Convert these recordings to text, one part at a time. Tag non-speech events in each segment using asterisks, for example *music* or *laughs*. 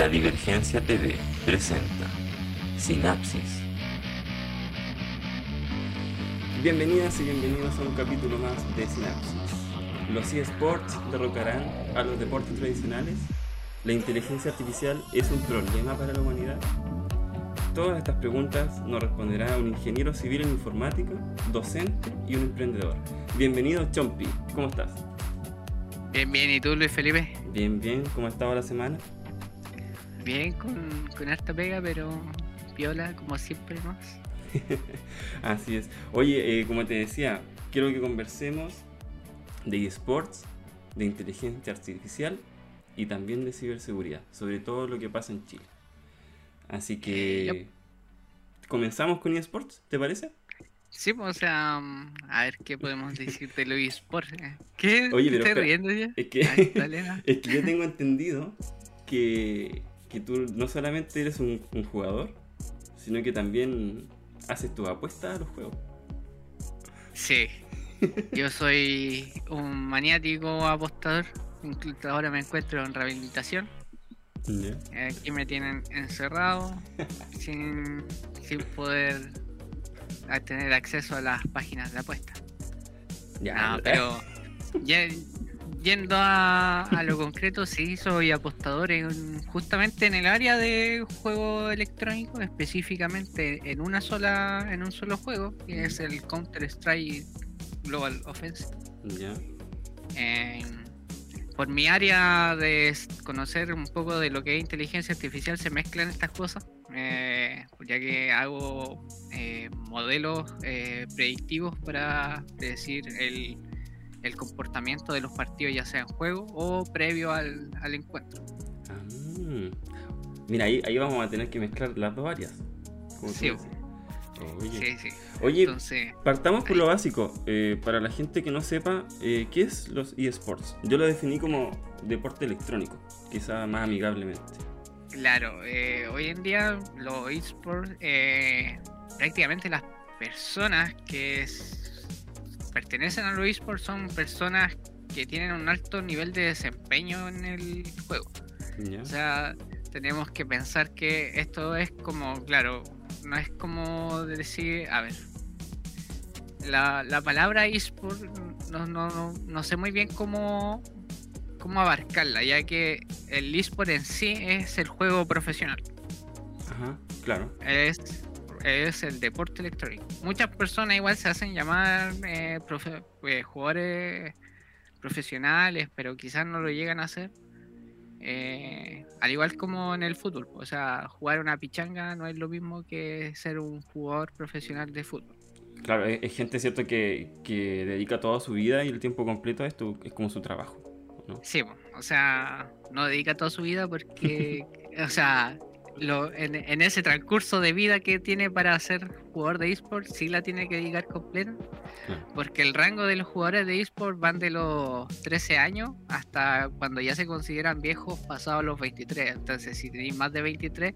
La Divergencia TV presenta Sinapsis. Bienvenidas y bienvenidos a un capítulo más de Sinapsis. Los eSports derrocarán a los deportes tradicionales. La inteligencia artificial es un problema para la humanidad. Todas estas preguntas nos responderá un ingeniero civil en informática, docente y un emprendedor. Bienvenido Chompi, ¿cómo estás? Bien, bien, ¿y tú Luis Felipe? Bien, bien, ¿cómo ha estado la semana? Bien, con, con harta pega, pero viola como siempre más. *laughs* Así es. Oye, eh, como te decía, quiero que conversemos de esports, de inteligencia artificial y también de ciberseguridad, sobre todo lo que pasa en Chile. Así que Yep. comenzamos con esports, ¿te parece? Sí, pues, o sea, mm, a ver qué podemos decir de los eSports. eh. ¿Qué? Oye, ¿Te pero estás riendo ya? Es que, Ay, dale, no. *laughs* es que yo tengo entendido que, que tú no solamente eres un, un jugador, sino que también haces tus apuestas a los juegos. Sí, yo soy un maniático apostador. Incluso ahora me encuentro en rehabilitación. Ya. Aquí me tienen encerrado sin, sin poder tener acceso a las páginas de apuestas. Ya, No, pero *laughs* ye- yendo a, a lo concreto, sí, soy apostador en- justamente en el área de juego electrónico, específicamente en una sola, en un solo juego, que es el Counter Strike Global Offensive. En- por mi área de conocer un poco de lo que es inteligencia artificial, se mezclan estas cosas, eh, ya que hago eh, modelos eh, predictivos para predecir el, el comportamiento de los partidos, ya sea en juego o previo al, al encuentro. Ah, Mira, ahí, ahí vamos a tener que mezclar las dos áreas. Sí. Oye, Sí, sí. Oye, Entonces, partamos por lo básico. Eh, para la gente que no sepa, eh, ¿qué es los eSports? Yo lo definí como deporte electrónico, quizá más amigablemente. Claro, eh, hoy en día los esports, eh, prácticamente las personas que pertenecen a los esports son personas que tienen un alto nivel de desempeño en el juego. O sea, tenemos que pensar que esto es como, claro, no es como decir, a ver, la, la palabra eSport no, no, no, no sé muy bien cómo, cómo abarcarla, ya que el eSport en sí es el juego profesional, Ajá, claro. es, es el deporte electrónico. Muchas personas igual se hacen llamar eh, profe- eh, jugadores profesionales, pero quizás no lo llegan a hacer. Eh, al igual como en el fútbol, o sea, jugar una pichanga no es lo mismo que ser un jugador profesional de fútbol. Claro, es, es gente, ¿cierto?, que, que dedica toda su vida y el tiempo completo a esto, es como su trabajo. ¿no? Sí, o sea, no dedica toda su vida porque, *laughs* o sea, lo, en, en ese transcurso de vida que tiene para ser jugador de esports, sí la tiene que dedicar completa, Claro. porque el rango de los jugadores de esports van de los 13 años hasta cuando ya se consideran viejos pasados los 23. Entonces, si tenéis más de 23,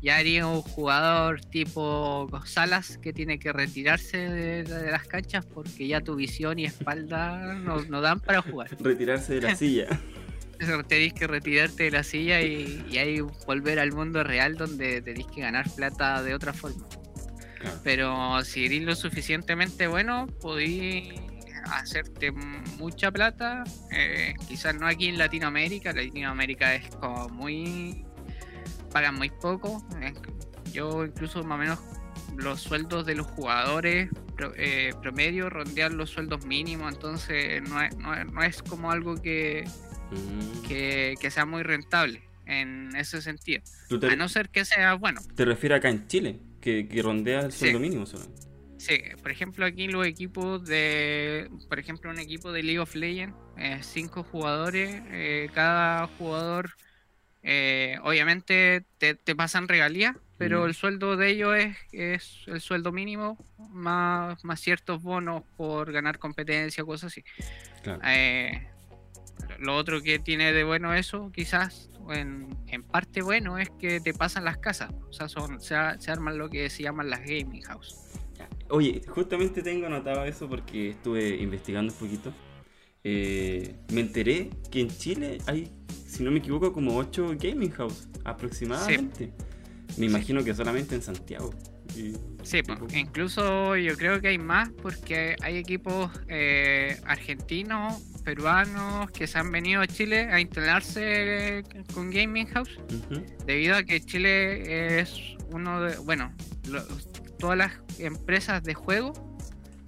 ya haría un jugador tipo Salas que tiene que retirarse de, de las canchas porque ya tu visión y espalda no, no dan para jugar. *laughs* Retirarse de la silla. *laughs* Eso, Tenéis que retirarte de la silla y, y ahí volver al mundo real donde tenéis que ganar plata de otra forma. Claro. Pero si eres lo suficientemente bueno, podéis hacerte mucha plata. eh, quizás no aquí en Latinoamérica. Latinoamérica es como muy. pagan muy poco. eh, yo, incluso, más o menos, los sueldos de los jugadores pro- eh, promedio rondean los sueldos mínimos. Entonces, no es, no es- no es como algo que, Mm. que, que sea muy rentable en ese sentido. ¿Tú te, A no ser que sea bueno. te refieres acá en Chile? Que, que rondea el Sí. sueldo mínimo solamente. Sí, por ejemplo, aquí los equipos de. Por ejemplo, un equipo de League of Legends, eh, cinco jugadores, eh, cada jugador, eh, obviamente, te, te pasan regalías, pero Mm. el sueldo de ellos es, es el sueldo mínimo, más, más ciertos bonos por ganar competencia, cosas así. Claro. Eh, lo otro que tiene de bueno eso, quizás, en, en parte bueno, es que te pasan las casas. O sea, son, se, se arman lo que se llaman las gaming house. Oye, justamente tengo anotado eso porque estuve investigando un poquito. eh, me enteré que en Chile hay, si no me equivoco, como 8 gaming house aproximadamente. Me imagino que solamente en Santiago. Y- Sí, pues, incluso yo creo que hay más porque hay equipos eh, argentinos, peruanos que se han venido a Chile a instalarse con Gaming House debido a que Chile es uno de, bueno, lo- todas las empresas de juego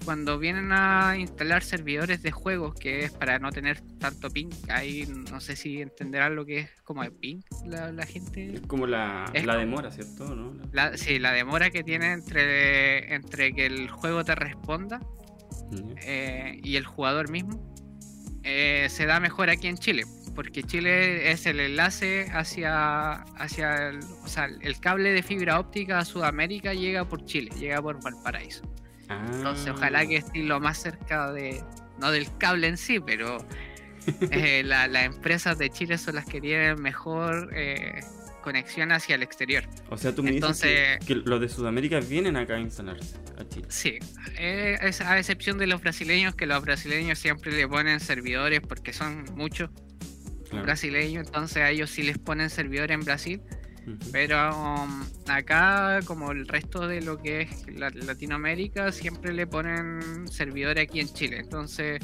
cuando vienen a instalar servidores de juegos que es para no tener tanto ping, ahí no sé si entenderán lo que es como el ping la, la gente. Es como la, Es la como- demora, ¿cierto? ¿No? La- sí, la demora que tiene entre, entre que el juego te responda eh, y el jugador mismo eh, se da mejor aquí en Chile, porque Chile es el enlace hacia, hacia el, o sea, el cable de fibra óptica a Sudamérica llega por Chile, llega por Valparaíso. Entonces, Ah. ojalá que esté lo más cerca de, no del cable en sí, pero *laughs* eh, la- las empresas de Chile son las que tienen mejor eh, conexión hacia el exterior. O sea, tú me Entonces- dices que, que los de Sudamérica vienen acá a instalarse a Chile. Sí, eh, es a excepción de los brasileños, que los brasileños siempre le ponen servidores porque son muchos Claro. brasileños, entonces a ellos sí les ponen servidores en Brasil, pero um, acá, como el resto de lo que es la- Latinoamérica, siempre le ponen servidores aquí en Chile. Entonces,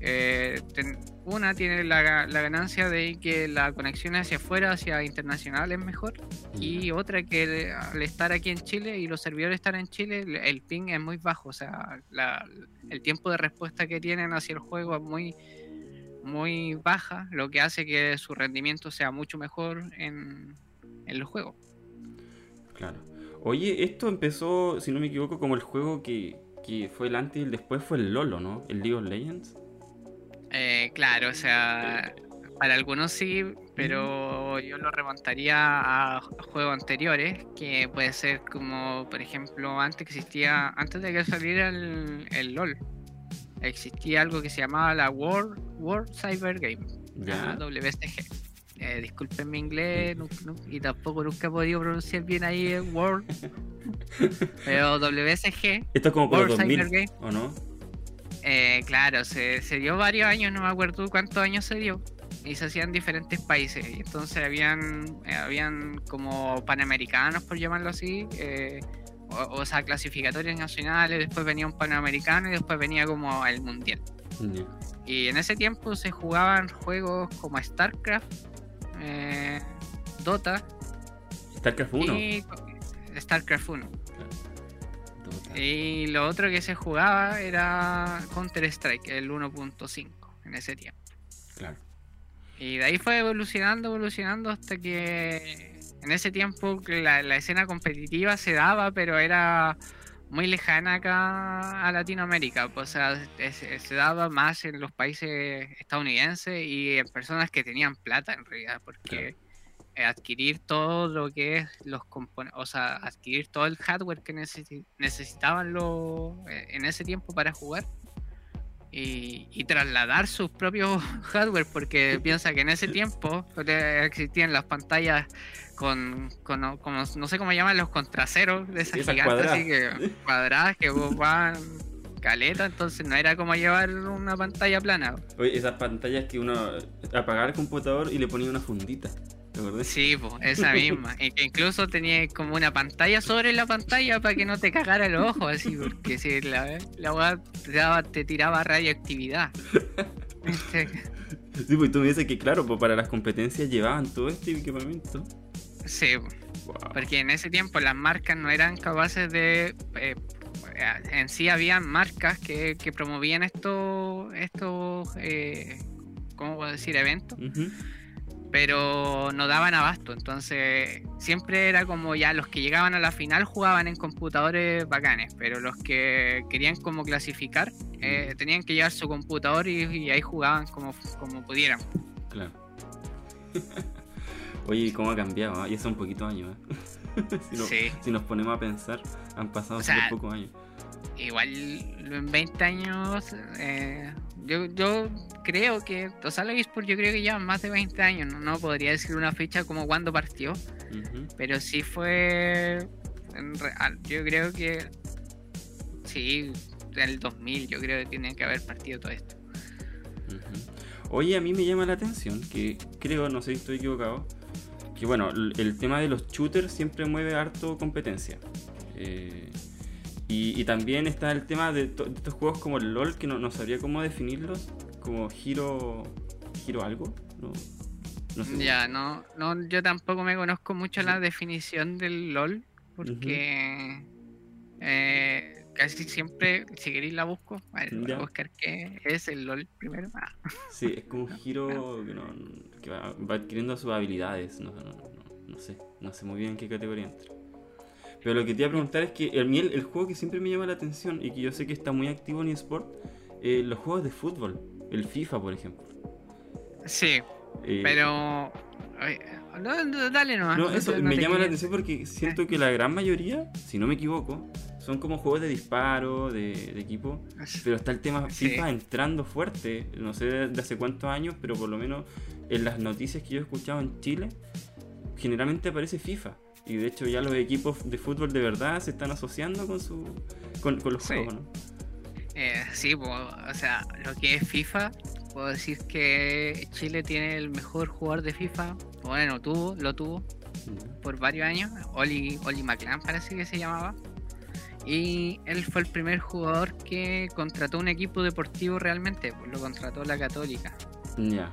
eh, ten- una tiene la, ga- la ganancia de que la conexión hacia afuera, hacia internacional, es mejor. Y otra que al estar aquí en Chile y los servidores están en Chile, el- el ping es muy bajo, o sea, la- el tiempo de respuesta que tienen hacia el juego es muy, muy baja, lo que hace que su rendimiento sea mucho mejor en, en los juegos. Claro. Oye, esto empezó, si no me equivoco, como el juego que, que fue el antes y el después fue el Lolo, ¿no? El League of Legends. Eh, claro, o sea, para algunos sí, pero yo lo remontaría a juegos anteriores, que puede ser como, por ejemplo, antes que existía, antes de que saliera el, el LOL, existía algo que se llamaba la World, World Cyber Game, Ya. la WCG. Eh, disculpen mi inglés y tampoco nunca he podido pronunciar bien ahí el World, *laughs* pero WCG Esto es como por los World 2000, Cyber Game. ¿o no? Eh, claro, se, se dio varios años, no me acuerdo cuántos años se dio. Y se hacían en diferentes países. Y entonces habían, eh, habían como panamericanos, por llamarlo así. eh, o, o sea, clasificatorios nacionales. Después venía un panamericano y después venía como el mundial. Y en ese tiempo se jugaban juegos como StarCraft, eh, Dota StarCraft 1. y StarCraft 1. Y lo otro que se jugaba era Counter-Strike, el 1.5 en ese tiempo. Claro. Y de ahí fue evolucionando, evolucionando hasta que en ese tiempo la, la escena competitiva se daba, pero era muy lejana acá a Latinoamérica. pues, O sea, se daba más en los países estadounidenses y en personas que tenían plata en realidad, porque adquirir todo lo que es los componentes, o sea, adquirir todo el hardware que necesi- necesitaban los, eh, en ese tiempo para jugar y, y trasladar sus propios *laughs* hardware, porque piensa que en ese tiempo eh, existían las pantallas con, con- no sé cómo llaman los contraceros de esas Esas gigantes, cuadradas. así que *laughs* cuadradas que ocupaban caleta, entonces no era como llevar una pantalla plana. Oye, esas pantallas que uno apagaba el computador y le ponía una fundita. Sí, pues, esa misma. Que incluso tenía como una pantalla sobre la pantalla para que no te cagara los ojos, así, porque si la, la te, daba- te tiraba radioactividad. Sí, pues tú me dices que claro, pues para las competencias llevaban todo este equipamiento. sí, po, Wow. porque en ese tiempo las marcas no eran capaces de. eh, en sí habían marcas que, que promovían estos, estos eh, ¿cómo puedo decir? Eventos. Pero no daban abasto. Entonces, siempre era como ya los que llegaban a la final jugaban en computadores bacanes, pero los que querían como clasificar eh, tenían que llevar su computador y, y ahí jugaban como, como pudieran. Claro. *laughs* Oye, ¿y ¿cómo ha cambiado? ah? Y eso un poquito años. ¿eh? *laughs* si, no- Sí. si nos ponemos a pensar, han pasado O sea, pocos años. Igual en 20 años, eh, yo, yo creo que, o sea, los eSports yo creo que llevan más de 20 años, no, no podría decir una fecha como cuando partió. Pero sí fue. en real, yo creo que. Sí, en el 2000, yo creo que tiene que haber partido todo esto. Ujú. Oye, a mí me llama la atención que creo, no sé si estoy equivocado, que bueno, el, el tema de los shooters siempre mueve harto competencia. Eh, y, y también está el tema de, to- de estos juegos como el LOL, que no, no sabría cómo definirlos, como giro, giro algo, ¿no? No sé. Ya, no, no, yo tampoco me conozco mucho la definición del LOL, porque eh, casi siempre, si queréis la busco, voy a buscar qué es el LOL primero. Ah, Sí, es como un *laughs* giro que, no, que va, va adquiriendo sus habilidades. No, no, no, no sé, no sé muy bien en qué categoría entra. Pero lo que te iba a preguntar es que mí el, el juego que siempre me llama la atención y que yo sé que está muy activo en eSport, eh, los juegos de fútbol, el FIFA por ejemplo. Sí, Eh, pero... ay, no, no, dale nomás. No, eso no me llama la atención porque siento que la gran mayoría, si no me equivoco, son como juegos de disparo, de, de equipo. Pero está el tema Sí. FIFA entrando fuerte, no sé de hace cuántos años, pero por lo menos en las noticias que yo he escuchado en Chile, generalmente aparece FIFA. Y de hecho ya los equipos de fútbol de verdad se están asociando con su con, con los Sí. juegos, ¿no? Eh, sí, po, o sea, lo que es FIFA, puedo decir que Chile tiene el mejor jugador de FIFA. Bueno, tuvo, lo tuvo por varios años. Oli, Oli McLean parece que se llamaba. Y él fue el primer jugador que contrató un equipo deportivo realmente, pues lo contrató la Católica. Ya.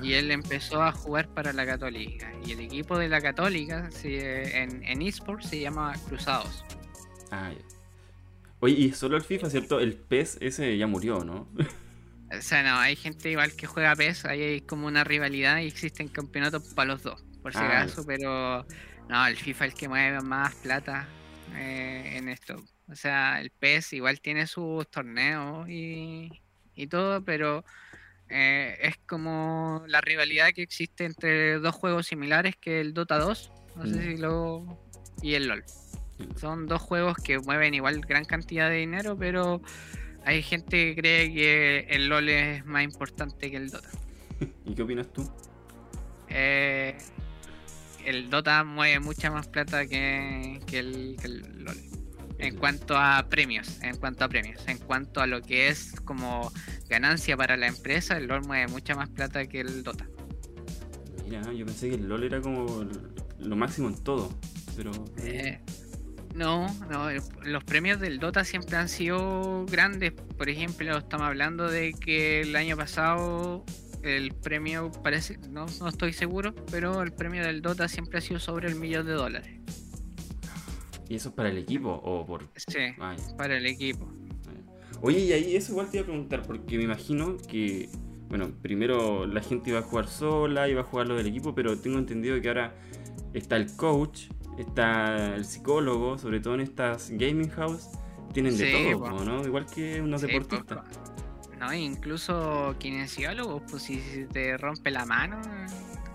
Y él empezó a jugar para la Católica. Y el equipo de la Católica se- en, en eSports se llama Cruzados. ah, ya. Oye, y solo el FIFA, ¿cierto? El PES ese ya murió, ¿no? *laughs* O sea, no, hay gente igual que juega PES, ahí hay como una rivalidad y existen campeonatos para los dos, por si Ah, acaso, pero no, el FIFA es el que mueve más plata eh, en esto. O sea, el PES igual tiene sus torneos y, y todo, pero eh, es como la rivalidad que existe entre dos juegos similares que el Dota 2, no sé Mm. si lo... y el LOL. Son dos juegos que mueven igual gran cantidad de dinero, pero hay gente que cree que el LOL es más importante que el Dota. *laughs* ¿Y qué opinas tú? Eh, el Dota mueve mucha más plata que, que el, que el LOL. En cuanto a premios, en cuanto a premios, en cuanto a lo que es como ganancia para la empresa, el LOL mueve mucha más plata que el Dota. Mira, yo pensé que el LOL era como lo máximo en todo, pero... Eh, no, no, los premios del Dota siempre han sido grandes. Por ejemplo, estamos hablando de que el año pasado el premio parece, no, no estoy seguro, pero el premio del Dota siempre ha sido sobre el millón de dólares. ¿Y eso es para el equipo o por...? Sí, Ah, para el equipo. Oye, y ahí eso igual te iba a preguntar, porque me imagino que, bueno, primero la gente iba a jugar sola, iba a jugar lo del equipo, pero tengo entendido que ahora está el coach, está el psicólogo, sobre todo en estas gaming house, tienen de todo. ¿no? Igual que unos Sí, deportistas. pues, No, incluso kinesiólogos, pues si te rompe la mano,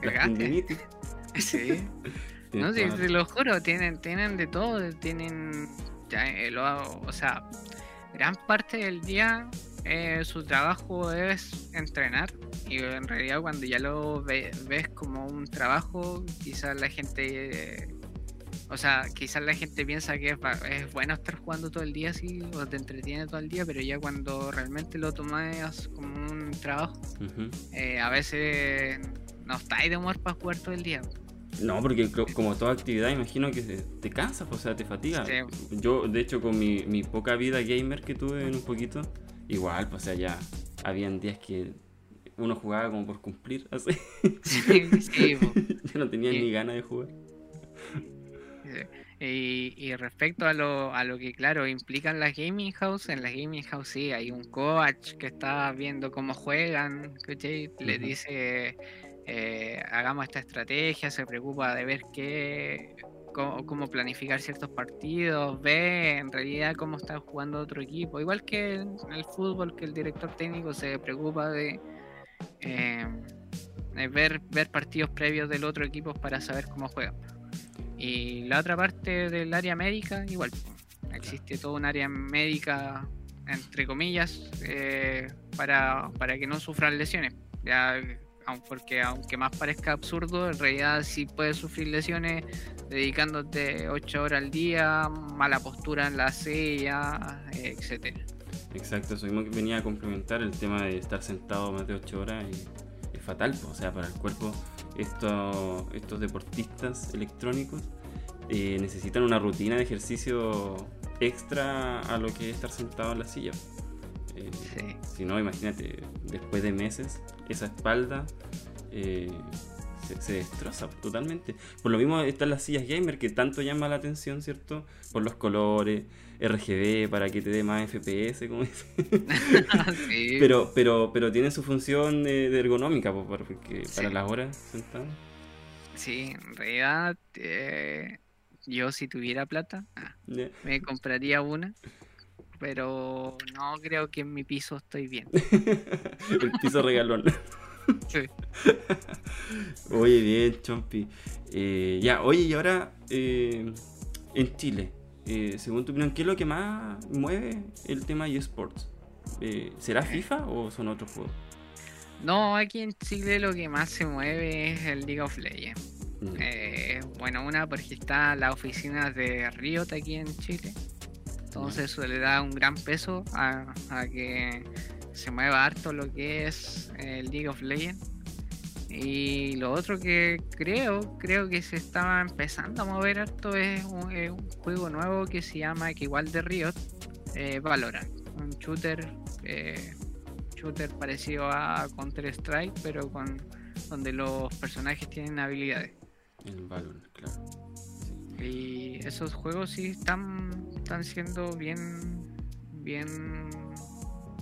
cagaste. *laughs* Sí. *laughs* No, Tienes sí, te lo juro, tienen, tienen de todo, tienen, ya, eh, lo- o sea, gran parte del día eh, su trabajo es entrenar y en realidad cuando ya lo ve- ves como un trabajo, quizás la gente, eh, o sea, quizás la gente piensa que es, es bueno estar jugando todo el día así o te entretiene todo el día, pero ya cuando realmente lo tomas como un trabajo, eh, a veces no estáis de humor para jugar todo el día. No, porque co- como toda actividad, imagino que te- cansas, o sea, te fatiga. Sí. Yo, de hecho, con mi, mi poca vida gamer que tuve en un poquito, igual, pues, o sea, ya habían días que uno jugaba como por cumplir, *laughs* así. Sí, sí. *laughs* Yo no tenía Sí. ni ganas de jugar. Y, y respecto a lo, a lo que, claro, implican las gaming house, en las gaming house sí, hay un coach que está viendo cómo juegan, ¿cachai? Le dice, eh, hagamos esta estrategia, se preocupa de ver qué, cómo, planificar ciertos partidos, ve en realidad cómo está jugando otro equipo, igual que en el fútbol, que el director técnico se preocupa de... de ver, ver partidos previos del otro equipo para saber cómo juegan. Y la otra parte del área médica, igual. Existe todo un área médica, entre comillas, eh, para, para que no sufran lesiones. Ya, porque aunque más parezca absurdo, en realidad sí puedes sufrir lesiones dedicándote 8 horas al día, mala postura en la silla, etcétera. Exacto, eso mismo que venía a complementar el tema de estar sentado más de 8 horas y es fatal, o sea, para el cuerpo estos, estos deportistas electrónicos eh, necesitan una rutina de ejercicio extra a lo que es estar sentado en la silla. Eh, Sí. Si no, imagínate, después de meses, esa espalda eh, se, se destroza totalmente. Por lo mismo están las sillas gamer que tanto llama la atención, ¿cierto? Por los colores, RGB, para que te dé más FPS, como dice. *laughs* Sí. Pero, pero, pero tienen su función eh, de ergonómica, pues, para las horas sentado. Sí, en realidad, eh, yo si tuviera plata, ah, me compraría una, pero no creo que en mi piso estoy bien. *laughs* El piso regalón. *laughs* Sí. Oye, bien, Chompi. Eh, ya, oye, y ahora eh, en Chile, eh, según tu opinión, ¿qué es lo que más mueve el tema de eSports? Eh, ¿Será FIFA o son otros juegos? No, aquí en Chile lo que más se mueve es el League of Legends. Ya. Eh, bueno, una porque está la oficina de Riot aquí en Chile. Entonces eso le da un gran peso a, a que se mueva harto lo que es el League of Legends. Y lo otro que creo, creo que se estaba empezando a mover harto es un, es un juego nuevo que se llama, que igual de Riot, eh, Valorant. Un shooter, eh, shooter parecido a Counter Strike, pero con donde los personajes tienen habilidades. El Valorant, claro. Y esos juegos sí están, están siendo bien, bien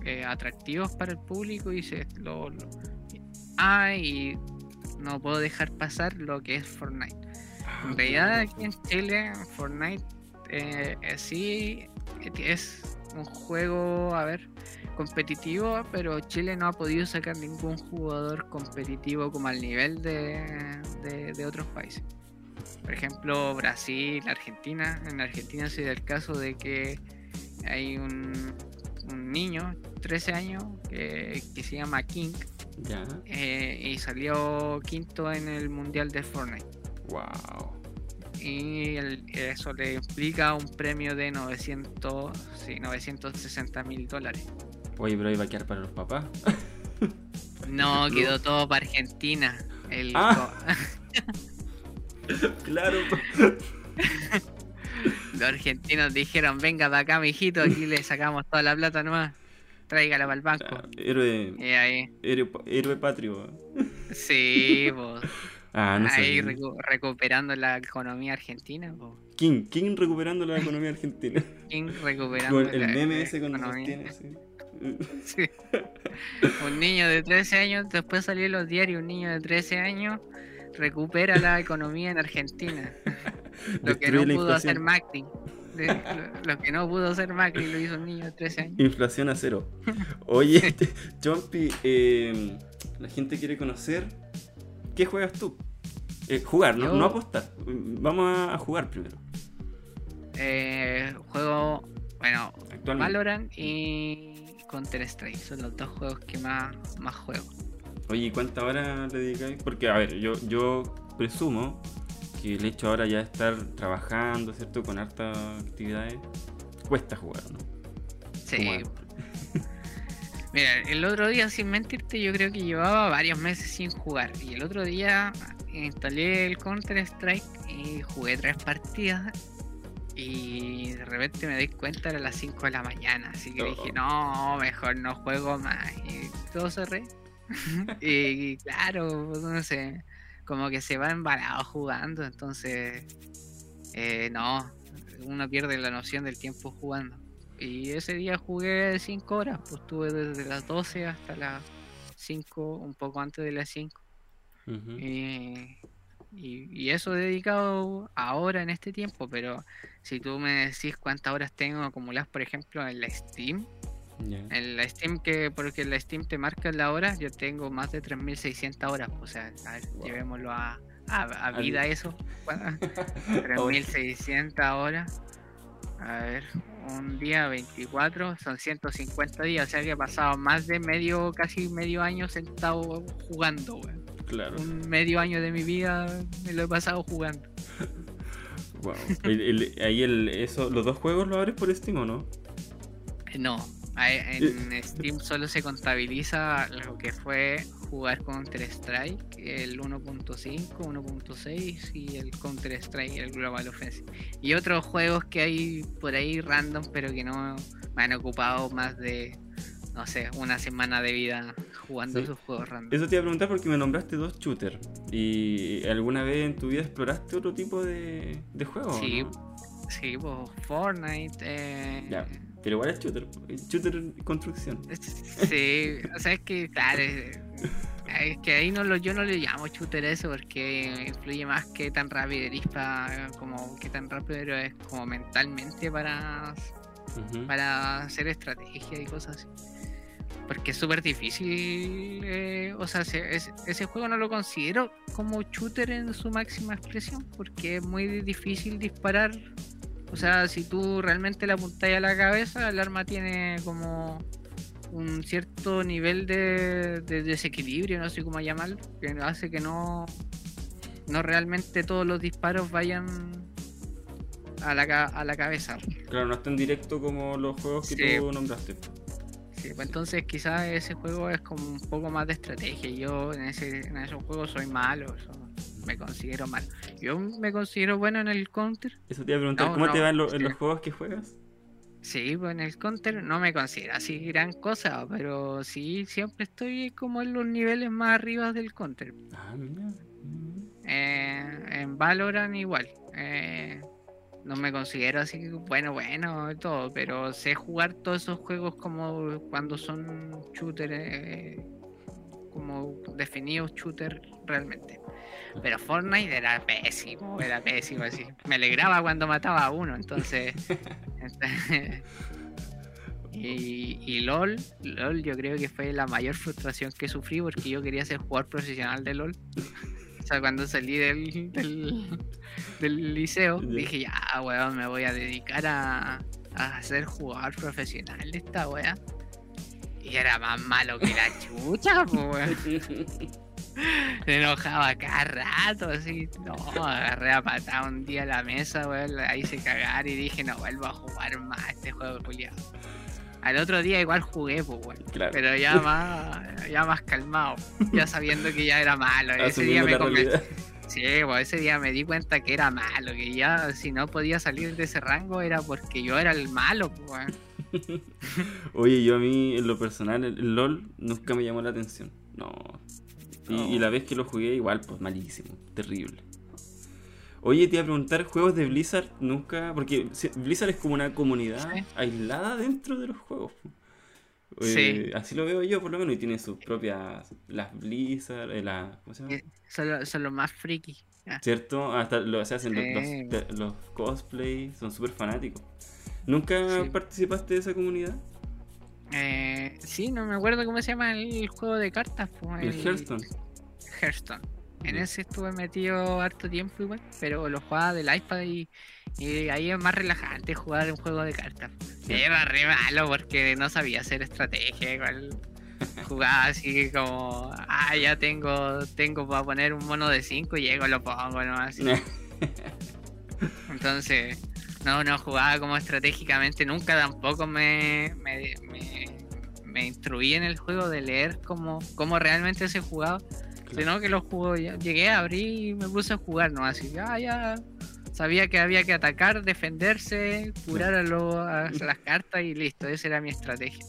eh, atractivos para el público y se lo, lo- Ah, y no puedo dejar pasar lo que es Fortnite. Ah, En realidad aquí en Chile Fortnite eh, eh, sí es un juego, a ver, competitivo, pero Chile no ha podido sacar ningún jugador competitivo como al nivel de, de- de otros países. Por ejemplo, Brasil, Argentina. En Argentina se da el caso de que hay un, un niño, 13 años, que, que se llama King, eh, y salió quinto en el Mundial de Fortnite Wow. y el- eso le implica un premio de 900, sí, 960 mil dólares. Oye, pero va a quedar para los papás. No, No. *laughs* quedó todo para Argentina. El Ah. *laughs* *laughs* claro. los argentinos dijeron, venga para acá, mijito, aquí le sacamos toda la plata nomás. Tráigala para el banco. Héroe, Y ahí, héroe, héroe patrio. sí, *laughs* pues, Ah, no ahí recu- recuperando la economía argentina. po. King, King recuperando la economía argentina. King *laughs* recuperando Con el la- meme la ese cuando economía. sostiene así. Sí. Un niño de 13 años, después salió en los diarios, un niño de 13 años recupera la economía en Argentina. *laughs* Lo que no pudo hacer. Macri. De- lo, lo que no pudo hacer Macri lo hizo un niño de 13 años. Inflación a cero. *laughs* Oye, Jumpy, eh, la gente quiere conocer. ¿Qué juegas tú? Eh, jugar, no, Yo- no apostar. Vamos a, jugar primero. Eh, juego, bueno. Valorant y Counter Strike. Son los dos juegos que más, más juego. Oye, ¿y cuántas horas le dedicáis? Porque, a ver, yo, yo presumo que el hecho ahora ya de estar trabajando, ¿cierto? Con hartas actividades, cuesta jugar, ¿no? Sí. *laughs* Mira, el otro día, sin mentirte, yo creo que llevaba varios meses sin jugar. Y el otro día instalé el Counter Strike y jugué tres partidas. Y de repente me di cuenta era las 5 de la mañana. Así que Oh. dije, no, mejor no juego más. Y todo cerré. Y claro, pues, no sé, como que se va embalado jugando. Entonces, eh, no, uno pierde la noción del tiempo jugando. Y ese día jugué 5 horas, pues estuve desde las 12 hasta las 5, un poco antes de las 5. Ujú. Y, y- y eso dedicado ahora en este tiempo, pero si tú me decís cuántas horas tengo acumuladas, por ejemplo, en la Steam, En la Steam que, porque la Steam te marca la hora, yo tengo más de 3600 horas, o sea, a ver, Wow. llevémoslo a, a, vida eso, 3600 *laughs* horas. A ver, un día 24 son 150 días, o sea que he pasado más de medio, casi medio año sentado jugando. Claro. Un medio año de mi vida me lo he pasado jugando. Wow. El- el- ahí el, eso, los dos juegos los abres por Steam o no? No, En Steam solo se contabiliza lo que fue jugar Counter Strike, el 1.5, 1.6 y el Counter Strike, el Global Offensive. Y otros juegos que hay por ahí random, pero que no me han ocupado más de, no sé, una semana de vida jugando Sí. esos juegos random. Eso te iba a preguntar porque me nombraste dos shooters. ¿Y alguna vez en tu vida exploraste otro tipo de, de juego? Sí. no? Sí, pues Fortnite. eh, Ya, pero igual es shooter. es Shooter construcción. Sí, o sea, es que claro, es, es que ahí no lo, yo no le llamo shooter eso porque influye más que tan rápido eres pa- como que tan rápido eres como mentalmente para, para hacer estrategia y cosas así. Porque es súper difícil, eh, o sea, se- es- ese juego no lo considero como shooter en su máxima expresión porque es muy difícil disparar. O sea, si tú realmente le apuntas a la cabeza, el arma tiene como un cierto nivel de, de desequilibrio, no sé cómo llamarlo, que hace que no, no realmente todos los disparos vayan a la, a la cabeza. Claro, no es tan directo como los juegos que Sí. tú nombraste. Sí, pues entonces quizás ese juego es como un poco más de estrategia. y Yo en, ese, en esos juegos soy malo, eso, me considero malo. Yo me considero bueno en el counter. Eso te iba a preguntar, No, ¿cómo no, te va en, lo- en los juegos que juegas? Sí, pues en el counter no me considero así gran cosa, pero sí siempre estoy como en los niveles más arriba del counter. Ah, mira. Eh, en Valorant igual. eh, no me considero así bueno, bueno, todo, pero sé jugar todos esos juegos como cuando son shooters, eh, como definidos shooters realmente. Pero Fortnite era pésimo, era pésimo así. Me alegraba cuando mataba a uno, entonces. *laughs* y, y LOL, LOL yo creo que fue la mayor frustración que sufrí porque yo quería ser jugador profesional de LOL. O sea, cuando salí del, del, del liceo, dije, ya, weón, me voy a dedicar a, a ser jugador profesional de esta wea. Y era más malo que la chucha, pues, weón. *laughs* Se enojaba cada rato, así. No, agarré a patada un día a la mesa, weón, la hice cagar y dije, no vuelvo a jugar más este juego, culiado. Al otro día igual jugué, pues, weón. Claro. Pero ya *laughs* más, ya más calmado, ya sabiendo que ya era malo. Ese día me convencí. Sí, pues ese día me di cuenta que era malo, que ya si no podía salir de ese rango era porque yo era el malo, pues. *laughs* Oye, yo a mí, en lo personal, el LOL nunca me llamó la atención. No. Y, la vez que lo jugué, igual, pues malísimo. Terrible. Oye, te iba a preguntar, ¿juegos de Blizzard nunca? Porque Blizzard es como una comunidad Sí. aislada dentro de los juegos. po. Sí. Eh, Así lo veo yo, por lo menos, y tiene sus propias. Las Blizzard, eh, la- ¿cómo se llama? Eh, Son, lo- son los más friki. Ah, ¿Cierto? Hasta lo, se hacen los- los, los cosplay, son súper fanáticos. ¿Nunca Sí. participaste de esa comunidad? Eh, sí, no me acuerdo cómo se llama el juego de cartas. pues, El Hearthstone. Hearthstone. En ese estuve metido harto tiempo igual, pero lo jugaba del iPad y, y ahí es más relajante jugar un juego de cartas. Sí. Era re malo porque no sabía hacer estrategia, igual *laughs* jugaba así como, ah, ya tengo, tengo para poner un mono de 5 y llego lo pongo nomás. *laughs* Entonces, no, no jugaba como estratégicamente, nunca tampoco me, me, me, me instruí en el juego de leer cómo, cómo realmente se jugaba, sino que lo ya- llegué a abrir y me puse a jugar, ¿no? Así, ya, ya, sabía que había que atacar, defenderse, curar a, lo- a *laughs* las cartas y listo, esa era mi estrategia.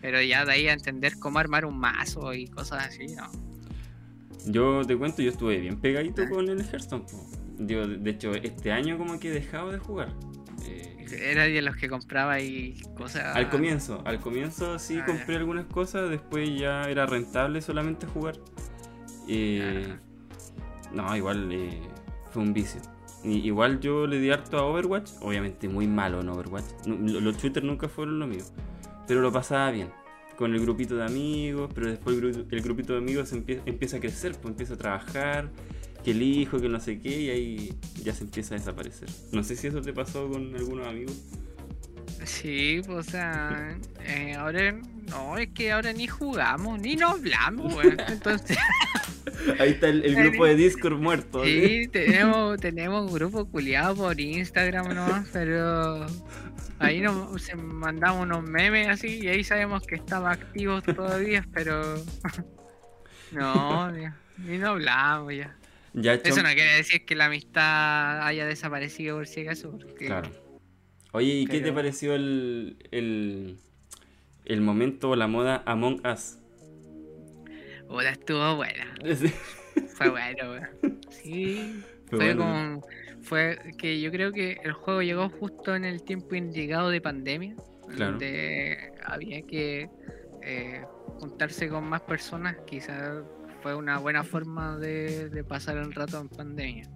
Pero ya de ahí a entender cómo armar un mazo y cosas así, ¿no? Yo te cuento, yo estuve bien pegadito Ah. con el Hearthstone. po. Digo, de hecho, este año como que he dejado de jugar. Eh, Era de los que compraba y cosas... al comienzo, al comienzo sí Ah, compré algunas cosas, después ya era rentable solamente jugar. Eh, no, igual eh, fue un vicio. Y- igual yo le di harto a Overwatch, obviamente muy malo en Overwatch. No- lo- los shooters nunca fueron lo mío, pero lo pasaba bien. Con el grupito de amigos, pero después el, gru- el grupito de amigos empie- empieza a crecer, pues empieza a trabajar, que el hijo, que no sé qué, y ahí ya se empieza a desaparecer. No sé si eso te pasó con algunos amigos. Sí, pues, o sea, eh, ahora no, es que ahora ni jugamos, ni nos hablamos. Entonces, *laughs* Ahí está el, el grupo de Discord muerto. ¿eh? Sí, tenemos, tenemos un grupo culiado por Instagram nomás, pero ahí nos se mandamos unos memes así y ahí sabemos que estaba activo todavía, pero *laughs* no, ni no hablamos ya. Ya, Eso no quiere decir que la amistad haya desaparecido por si acaso, porque Claro. Oye, ¿y qué te pareció el, el, el momento o la moda Among Us? puta, estuvo buena. Sí. *laughs* Fue bueno, weón. Sí, Fue fue, bueno, como. Fue que yo creo que el juego llegó justo en el tiempo indicado de pandemia, Claro. donde había que eh, juntarse con más personas. Quizás fue una buena forma de, de pasar el rato en pandemia.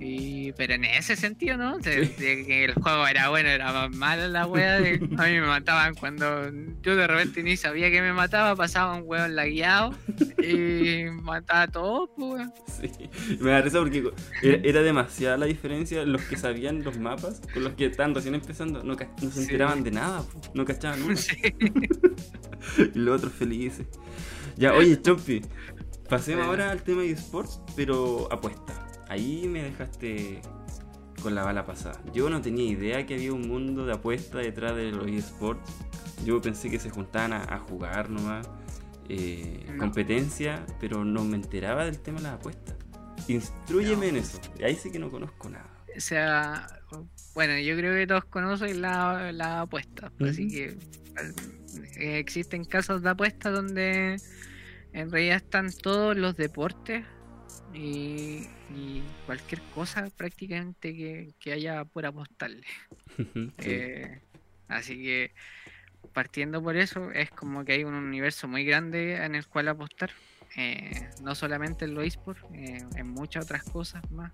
Y, pero en ese sentido, ¿no? De, de que el juego era bueno, era más mala la wea. de- a mí me mataban cuando yo de repente ni sabía que me mataba, pasaba un hueón lagueado y mataba a todos, pues, weón. Sí. Me da risa porque era, era demasiada la diferencia los que sabían los mapas con los que estaban recién empezando. No, no se Sí. enteraban de nada, po. no cachaban nada. Sí. *laughs* Y los otros felices. Ya, oye, Chompi, pasemos Sí. ahora al tema de esports, pero apuesta. Ahí me dejaste con la bala pasada. Yo no tenía idea que había un mundo de apuesta detrás de los esports. Yo pensé que se juntaban a, a jugar nomás, eh, No. competencia, pero no me enteraba del tema de las apuestas. Instrúyeme No. en eso. Ahí sí que no conozco nada. O sea, bueno, yo creo que todos conocen la, la apuesta, así que eh, existen casos de apuesta donde en realidad están todos los deportes y, y cualquier cosa prácticamente que, que haya por apostarle. *laughs* Sí. Eh, así que partiendo por eso, es como que hay un universo muy grande en el cual apostar. eh, no solamente en los esports, eh, en muchas otras cosas más.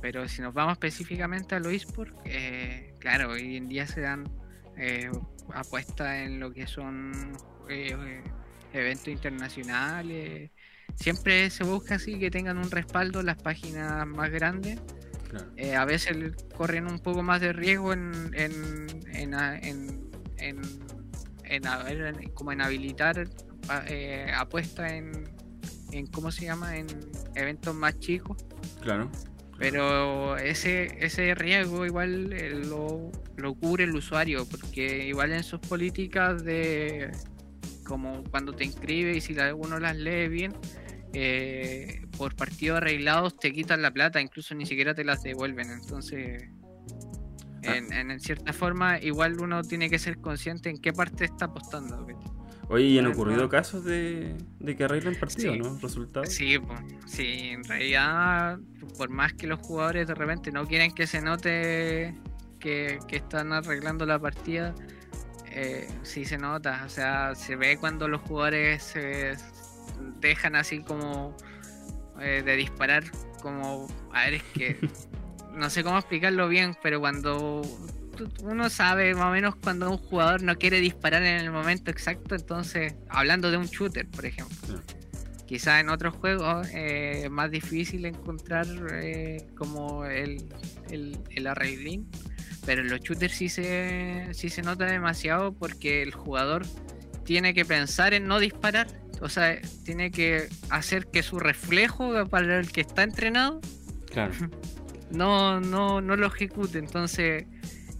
Pero si nos vamos específicamente a los esports, eh, claro, hoy en día se dan eh, apuestas en lo que son eh, eh, eventos internacionales. Siempre se busca así que tengan un respaldo las páginas más grandes Claro. eh, a veces corren un poco más de riesgo en, en, en, en, en- en como en habilitar eh, apuestas en, en cómo se llama en eventos más chicos Claro. Pero ese ese riesgo igual eh, lo, lo cubre el usuario porque igual en sus políticas de como cuando te inscribes y si la- uno las lee bien eh, por partidos arreglados te quitan la plata incluso ni siquiera te las devuelven entonces Ah. en, en- cierta forma igual uno tiene que ser consciente en qué parte está apostando. Oye, ¿y han ocurrido casos de, de que arreglan partidos, Sí. no? ¿Resultados? Sí, po, sí, en realidad, por más que los jugadores de repente no quieren que se note que, que están arreglando la partida, eh, sí se nota, o sea, se ve cuando los jugadores se dejan así como eh, de disparar, como, a ver, es que *laughs* no sé cómo explicarlo bien, pero cuando uno sabe más o menos cuando un jugador no quiere disparar en el momento exacto, entonces, hablando de un shooter, por ejemplo. Quizás en otros juegos eh, es más difícil encontrar eh, como el, el, el arreglín, pero en los shooters sí se, sí se nota demasiado porque el jugador tiene que pensar en no disparar, o sea, tiene que hacer que su reflejo para el que está entrenado Claro. *laughs* no, no, no lo ejecute. Entonces,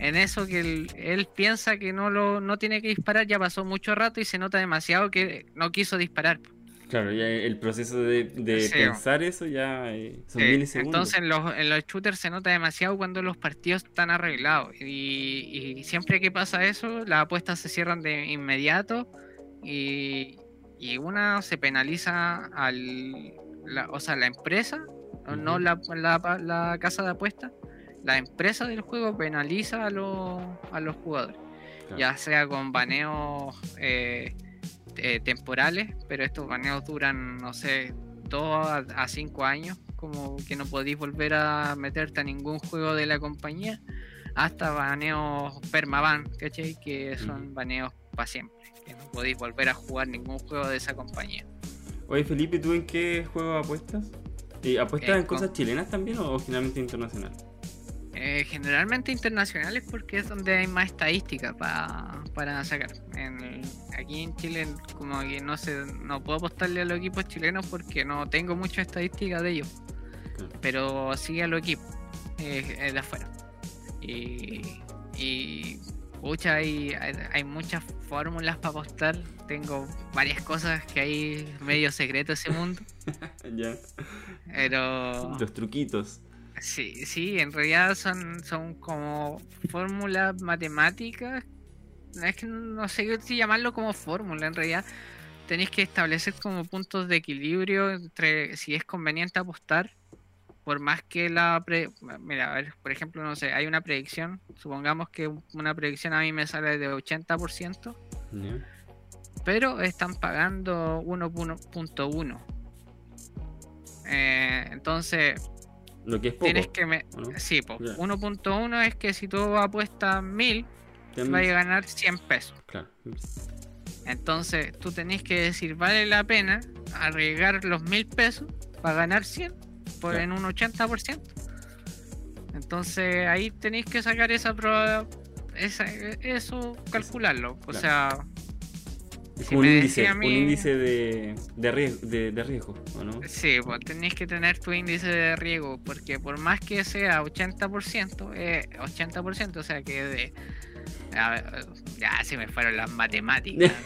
en eso que él, él piensa que no lo no tiene que disparar, ya pasó mucho rato y se nota demasiado que no quiso disparar. Claro, ya el proceso de, de Sí. pensar eso ya eh, son milisegundos. entonces en los, en los shooters se nota demasiado cuando los partidos están arreglados. Y, y siempre que pasa eso, las apuestas se cierran de inmediato y, y una se penaliza al la, o sea, la empresa, no la, la, la casa de apuestas, la empresa del juego penaliza a los, a los jugadores. Claro. Ya sea con baneos eh, eh, temporales, pero estos baneos duran, no sé, 2 a, a 5 años, como que no podéis volver a meterte a ningún juego de la compañía, hasta baneos permaban, ¿cachai? Que son baneos para siempre, que no podéis volver a jugar ningún juego de esa compañía. Oye, Felipe, ¿tú en qué juego apuestas? ¿Y ¿Apuestas Eh, en cosas chilenas también o generalmente internacional? Eh, generalmente internacionales porque es donde hay más estadística pa- para sacar. En- aquí en Chile como que no sé, no puedo apostarle a los equipos chilenos porque no tengo mucha estadística de ellos. Pero sí a los equipos eh, eh, de afuera. Y, y pucha, hay, hay, hay muchas fórmulas para apostar. Tengo varias cosas que hay medio secreto ese mundo. *laughs* Ya. Pero Los truquitos. Sí, sí, en realidad son, son como fórmulas matemáticas. Es que no sé si llamarlo como fórmula, en realidad tenéis que establecer como puntos de equilibrio entre si es conveniente apostar, por más que la... Pre... Mira, a ver, por ejemplo, no sé, hay una predicción, supongamos que una predicción a mí me sale de 80%, Ya. pero están pagando 1.1. Eh, entonces, Lo que es poco. tienes que... Me... ¿o no? Sí, pues Ya. 1.1 es que si tú apuestas 1000, Ya vas a ganar 100 pesos. Claro. Entonces tú tenés que decir, vale la pena arriesgar los 1000 pesos para ganar 100 por Claro. en un 80%. Entonces ahí tenéis que sacar esa prueba, esa, eso, calcularlo. O Claro. sea, Si un índice, a un mí- índice de, de, riesgo, de, de riesgo, ¿o no? sí, pues tenéis que tener tu índice de riesgo, porque por más que sea 80%, eh, 80%, o sea que de... a ver, ya se me fueron las matemáticas. *laughs*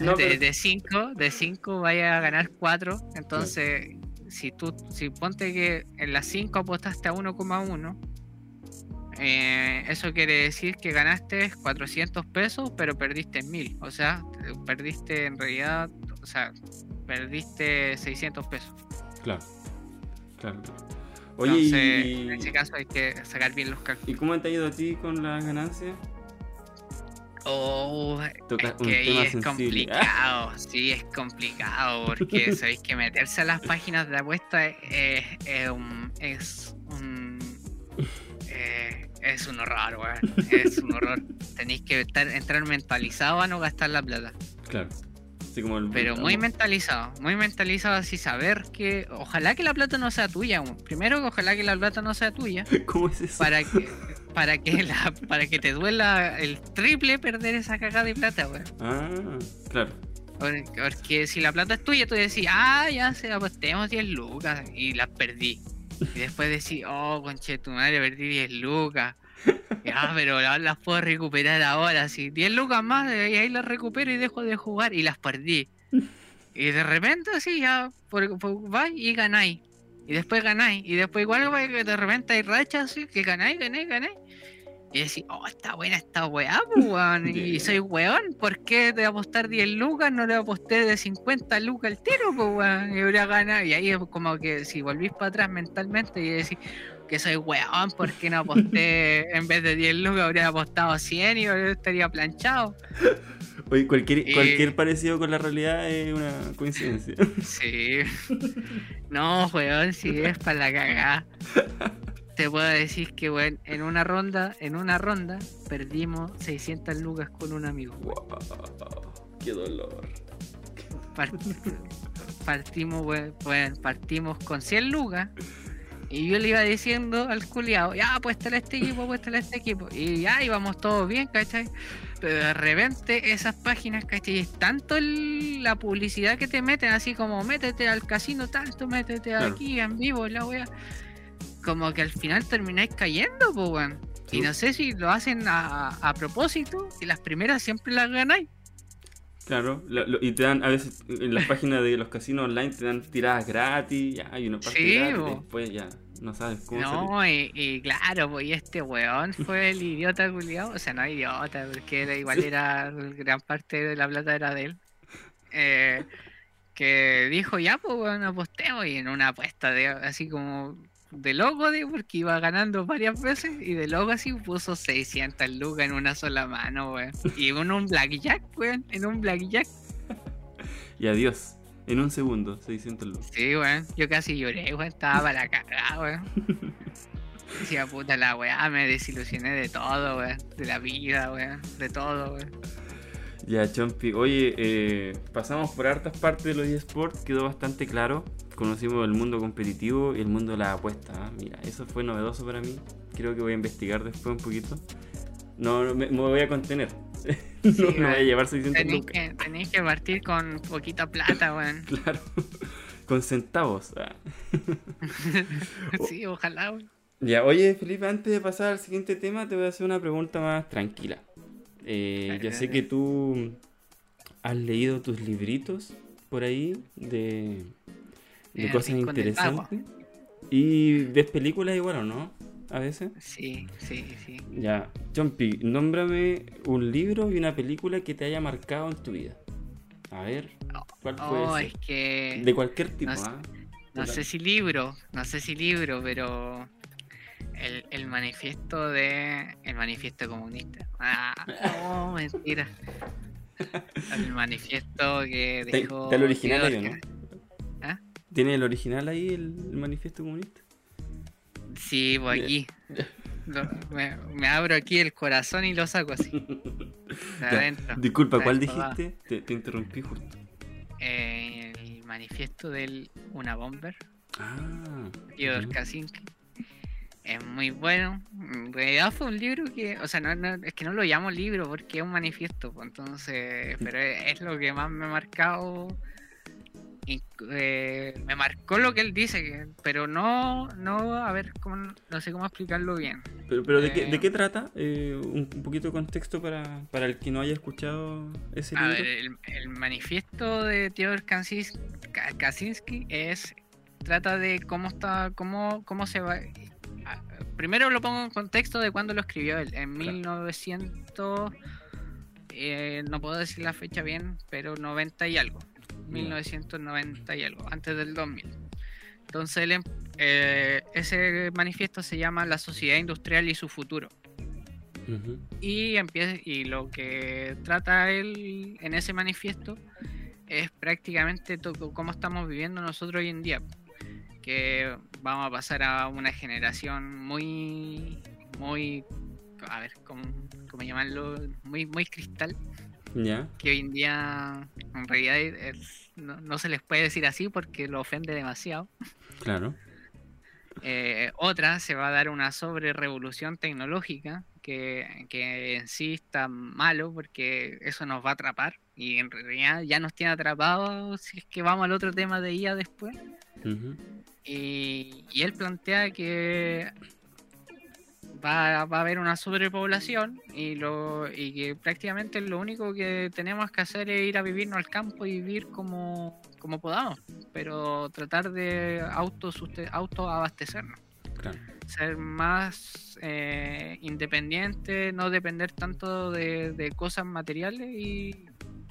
No, de, pero- de 5, de 5 vaya a ganar 4. Entonces, si tú, si ponte que en las 5 apostaste a 1,1, eh, eso quiere decir que ganaste 400 pesos, pero perdiste 1000. O sea, te- perdiste en realidad, o sea, perdiste 600 pesos. Claro. Claro. Oye, Entonces, y, en ese caso hay que sacar bien los cálculos. ¿y cómo te ha ido a ti con las ganancias? Oh, Toca es que ahí es sensible. complicado, *laughs* sí, es complicado, porque *laughs* sabéis que meterse a las páginas de apuesta es, es un. Es un *laughs* eh, es un horror, weón. Es un horror. *laughs* Tenéis que estar, entrar mentalizado a no gastar la plata. Claro. Así como el Pero muy mentalizado, muy mentalizado así saber que ojalá que la plata no sea tuya. weón. Primero que ojalá que la plata no sea tuya. *laughs* ¿Cómo es eso? Para que, *laughs* para que la, para que te duela el triple perder esa cagada de plata, weón. Ah, claro. Porque, porque si la plata es tuya, tú decís, ah, ya se apostemos 10 lucas y las perdí. Y después decís, oh, conche tu madre, perdí 10 lucas. Ya, pero la- las puedo recuperar ahora. Si 10 lucas más, y ahí las recupero y dejo de jugar y las perdí. *laughs* Y de repente, así ya, por, por- vais y ganáis. Y después ganáis. Y después, igual, de repente hay rachas así, que ganáis, ganáis, ganáis. Y decís, oh, está buena esta weá, weón. *laughs* Y soy weón, ¿por qué de apostar 10 lucas no le aposté de 50 lucas al tiro, pues, weón? Y habría ganado. Y ahí es como que si volvís para atrás mentalmente y decís que soy weón, ¿por qué no aposté *laughs* en vez de 10 lucas? Habría apostado 100 y estaría planchado. Oye, cualquier, Eh. cualquier parecido con la realidad es una coincidencia. Sí. No, weón, si es para la cagada. *laughs* Te puedo decir que, weón, en una ronda, en una ronda, perdimos 600 lucas con un amigo. wow, qué dolor. Part- partimos, weón, partimos con 100 lucas. Y yo le iba diciendo al culiado, ya, apuéstale a este equipo, apuéstale a este equipo. Y ya íbamos todos bien, ¿cachai? Pero de repente esas páginas, ¿cachai? Es tanto el- la publicidad que te meten, así como métete al casino tanto, métete Claro. aquí en vivo, la wea. Como que al final termináis cayendo, pues, weón. Sí. Y no sé si lo hacen a, a propósito, y las primeras siempre las ganáis. Claro, lo- lo- y te dan a veces en las páginas de los casinos online te dan tiradas gratis, ya hay una parte Sí, gratis, bo. después ya no sabes cómo. No, y, y claro, pues y este weón fue el idiota culiado, o sea, no idiota, porque era, igual Sí. era gran parte de la plata era de él. eh, que dijo, ya, pues weón, apostemos, y en una apuesta de así como de loco, de, porque iba ganando varias veces, y de loco así puso 600 lucas en una sola mano, weón. Y en un blackjack, weón, en un blackjack. Y adiós, en un segundo, 600 lucas. Sí, weón, yo casi lloré, weón, estaba para la cagada, weón. *laughs* Decía, puta la weá, me desilusioné de todo, weón. De la vida, weón. De todo, weón. Ya, Chompi, oye, eh, pasamos por hartas partes de los eSports, quedó bastante claro. Conocimos el mundo competitivo y el mundo de las apuestas. ¿ah? Mira, eso fue novedoso para mí. Creo que voy a investigar después un poquito. No, no, me, me voy a contener. *laughs* no, no voy a llevar 600 Tenéis lucas. que, tenéis que partir con poquita plata, weón. *laughs* Claro. Con centavos. ah. *laughs* sí, ojalá, weón. Ya, oye Felipe, antes de pasar al siguiente tema, te voy a hacer una pregunta más tranquila. Eh, ya sé que tú has leído tus libritos por ahí de, de cosas interesantes. Y ves películas igual, ¿o no? A veces. Sí, sí, sí. Ya, Jumpy, nómbrame un libro y una película que te haya marcado en tu vida. A ver, ¿cuál puede Oh, es que. De cualquier tipo, no sé- ¿ah? No sé si libro, no sé si libro, pero el, el manifiesto de. El manifiesto comunista. Ah, *laughs* no, mentira. El manifiesto que ¿Está dejó. está el original no? ¿Tiene el original ahí, el, el manifiesto comunista? Sí, pues aquí. Lo- me, me abro aquí el corazón y lo saco así. *laughs* De Ya, adentro. Disculpa, ¿cuál Adentro dijiste? Te, te interrumpí justo. Eh, el manifiesto del Una Bomber, Ah, Theodor ujú. Kaczynski. Es muy bueno. En realidad fue un libro que, o sea, no, no- es que no lo llamo libro porque es un manifiesto, pues, entonces, pero es, es lo que más me ha marcado. Y, eh, me marcó lo que él dice, pero no, no, a ver, cómo, no sé cómo explicarlo bien. Pero, pero ¿de, qué, Eh, ¿de qué trata? Eh, un, un poquito de contexto para, para el que no haya escuchado ese libro. ver, el, el manifiesto de Theodor Kaczynski, Ka- Kaczynski es trata de cómo está, cómo, cómo se va. Primero lo pongo en contexto de cuándo lo escribió él, en 1900, eh, no puedo decir la fecha bien, pero 90 y algo, 1990 y algo, antes del 2000. Entonces él em- eh, ese manifiesto se llama La sociedad industrial y su futuro. Y empieza y lo que trata él en ese manifiesto es prácticamente cómo estamos viviendo nosotros hoy en día que vamos a pasar a una generación muy muy a ver cómo, cómo llamarlo muy muy cristal Ya, que hoy en día en realidad es- no, no se les puede decir así porque lo ofende demasiado claro. Eh, otra se va a dar una sobre revolución tecnológica que, que en sí está malo porque eso nos va a atrapar y en realidad ya nos tiene atrapados si es que vamos al otro tema de IA después. Y él plantea que va, va a haber una sobrepoblación y, lo, y que prácticamente lo único que tenemos que hacer es ir a vivirnos al campo y vivir como, como podamos, pero tratar de autoabastecernos Claro. ser más eh, independiente, no depender tanto de, de cosas materiales y,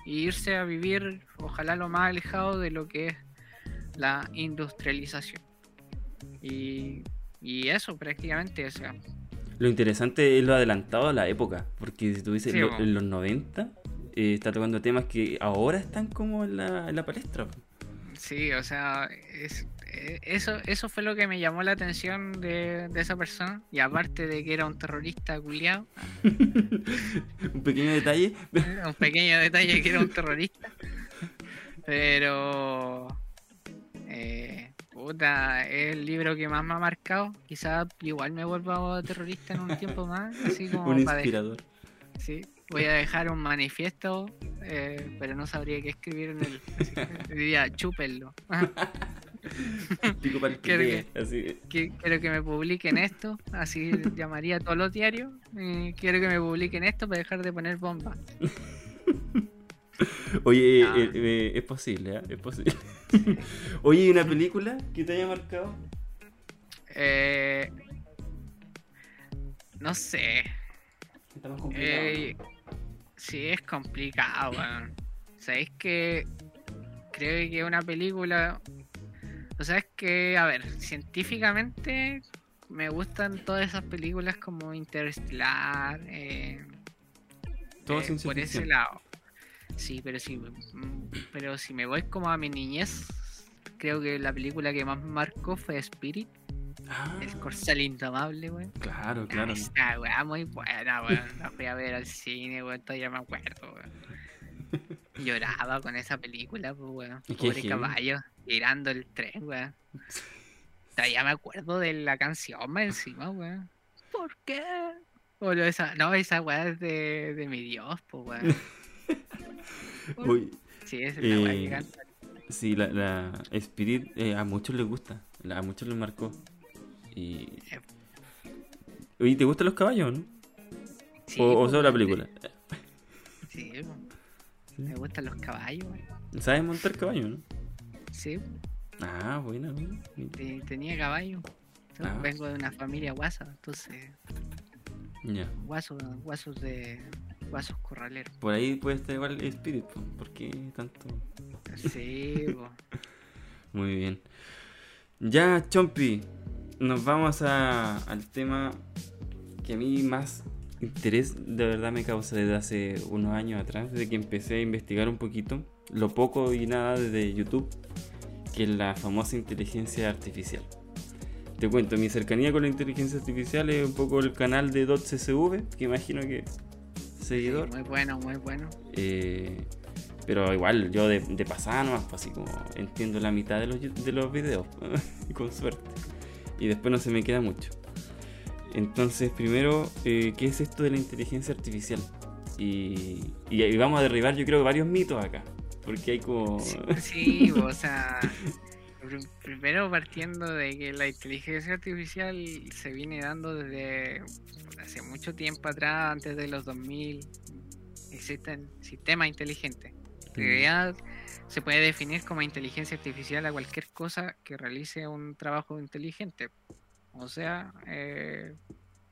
y irse a vivir, ojalá lo más alejado de lo que es la industrialización. Y, y eso prácticamente, o sea, Lo interesante es lo adelantado a la época, porque si tú dices Sí, lo- bo. en los 90, eh, está tocando temas que ahora están como en la, en la palestra. sí, o sea, es- eh, eso, eso fue lo que me llamó la atención de, de esa persona. Y aparte de que era un terrorista culiado, *laughs* Un pequeño detalle. *laughs* un pequeño detalle que era un terrorista. *laughs* Pero. Eh, puta, es el libro que más me ha marcado. Quizás igual me vuelva terrorista en un tiempo *laughs* más. Así como un dejar- inspirador. sí, voy a dejar un manifiesto, eh, pero no sabría qué escribir en él. *laughs* Diría, chúpenlo. *laughs* Pico para el que Quiero lee, así. Que- Quiero que me publiquen esto, así llamaría a todos los diarios. eh, quiero que me publiquen esto para dejar de poner bombas. *laughs* Oye, Ah. eh, eh, es posible, ¿eh? Es posible. *laughs* Oye, ¿y una película que te haya marcado? Eh, no sé. Está más complicado. Eh, sí, es complicado, weón. Sabéis que creo que una película. O sea, es que, a ver, científicamente me gustan todas esas películas como Interestelar. eh, Todo eh, por ese lado. Sí, pero si, mm, pero si me voy como a mi niñez, creo que la película que más me marcó fue Spirit, Ah, el corcel indomable, weón. claro, claro. Esta weá muy buena, weón. La fui a ver al cine, weón. Todavía me acuerdo, weón. *laughs* Lloraba con esa película, pues, weón. Pobre caballo, tirando el tren, weón. Todavía me acuerdo de la canción más encima, weón. ¿Por qué? O esa, no, esa weá es de, de mi Dios, pues, weón. *laughs* Uy, Sí, es que Eh, canta. sí, la, la Spirit eh, a muchos les gusta. A muchos les marcó. Y. Oye, ¿te gustan los caballos, no? Sí, o, o pues, solo la película. Sí, pues. me gustan los caballos. ¿Sabes montar caballo, no? Sí, Ah, te- tenía caballo. Ah. Vengo de una familia guasa, entonces, Ya. guasos, guasos de. Guasos corraleros. Por ahí puede estar igual Spirit, po, ¿por qué tanto? Sí. *laughs* Muy bien. Ya, Chompi, nos vamos a- al tema que a mí más interés de verdad me causa desde hace unos años atrás, desde que empecé a investigar un poquito, lo poco y nada desde YouTube, que es la famosa inteligencia artificial. Te cuento, mi cercanía con la inteligencia artificial es un poco el canal de .csv, que imagino que seguidor. Muy bueno, muy bueno. Eh, pero igual, yo de, de pasada nomás, pues, así como entiendo la mitad de los, de los videos, *laughs* con suerte. Y después no se me queda mucho. Entonces, primero, eh, ¿qué es esto de la inteligencia artificial? Y, y vamos a derribar, yo creo, varios mitos acá. Porque hay como... Sí, sí, o sea, *laughs* primero partiendo de que la inteligencia artificial se viene dando desde hace mucho tiempo atrás, antes de los 2000, existen sistemas inteligentes. En realidad se puede definir como inteligencia artificial a cualquier cosa que realice un trabajo inteligente. O sea, eh,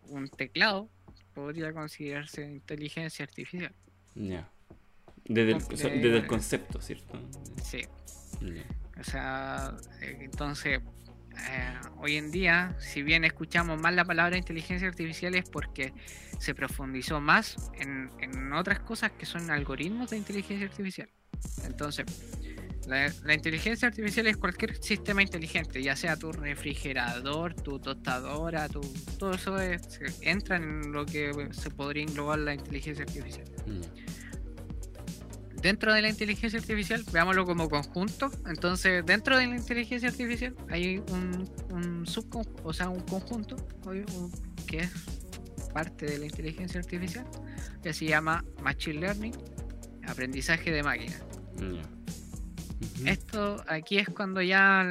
un teclado podría considerarse inteligencia artificial. Desde, el, Ok. desde el concepto, ¿cierto? Sí. O sea, eh, entonces, eh, hoy en día, si bien escuchamos más la palabra inteligencia artificial es porque se profundizó más en, en otras cosas que son algoritmos de inteligencia artificial. Entonces, la, la inteligencia artificial es cualquier sistema inteligente, ya sea tu refrigerador, tu tostadora, tu, todo eso es- entra en lo que se podría englobar la inteligencia artificial. Ya. Dentro de la inteligencia artificial, veámoslo como conjunto. Entonces, dentro de la inteligencia artificial hay un, un subconjunto, o sea, un conjunto obvio, un- que es parte de la inteligencia artificial, que se llama Machine Learning, aprendizaje de máquina. Esto aquí es cuando ya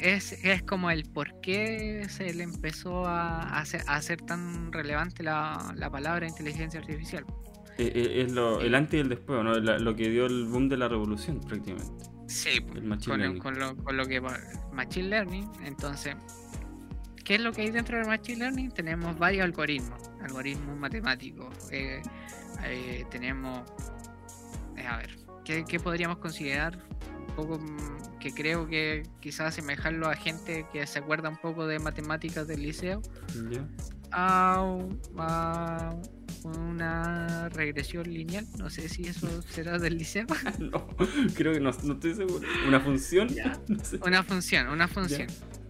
es, es como el por qué se le empezó a hacer, a hacer tan relevante la, la palabra inteligencia artificial. Eh, eh, es lo, el antes y el después, ¿no? La- lo que dio el boom de la revolución, prácticamente. Sí, El machine con, lo- learning. con lo, con lo que va- Machine Learning. Entonces, ¿qué es lo que hay dentro del Machine Learning? Tenemos varios algoritmos, algoritmos matemáticos. eh, eh, tenemos, eh, a ver, ¿qué, qué podríamos considerar? Un poco mm, que creo que quizás asemejarlo a gente que se acuerda un poco de matemáticas del liceo ¿Ya? a, a una regresión lineal. No sé si eso será del liceo. *laughs* No, creo que no, no estoy seguro. ¿Una función? Ya. *laughs* No sé. Una función, una función.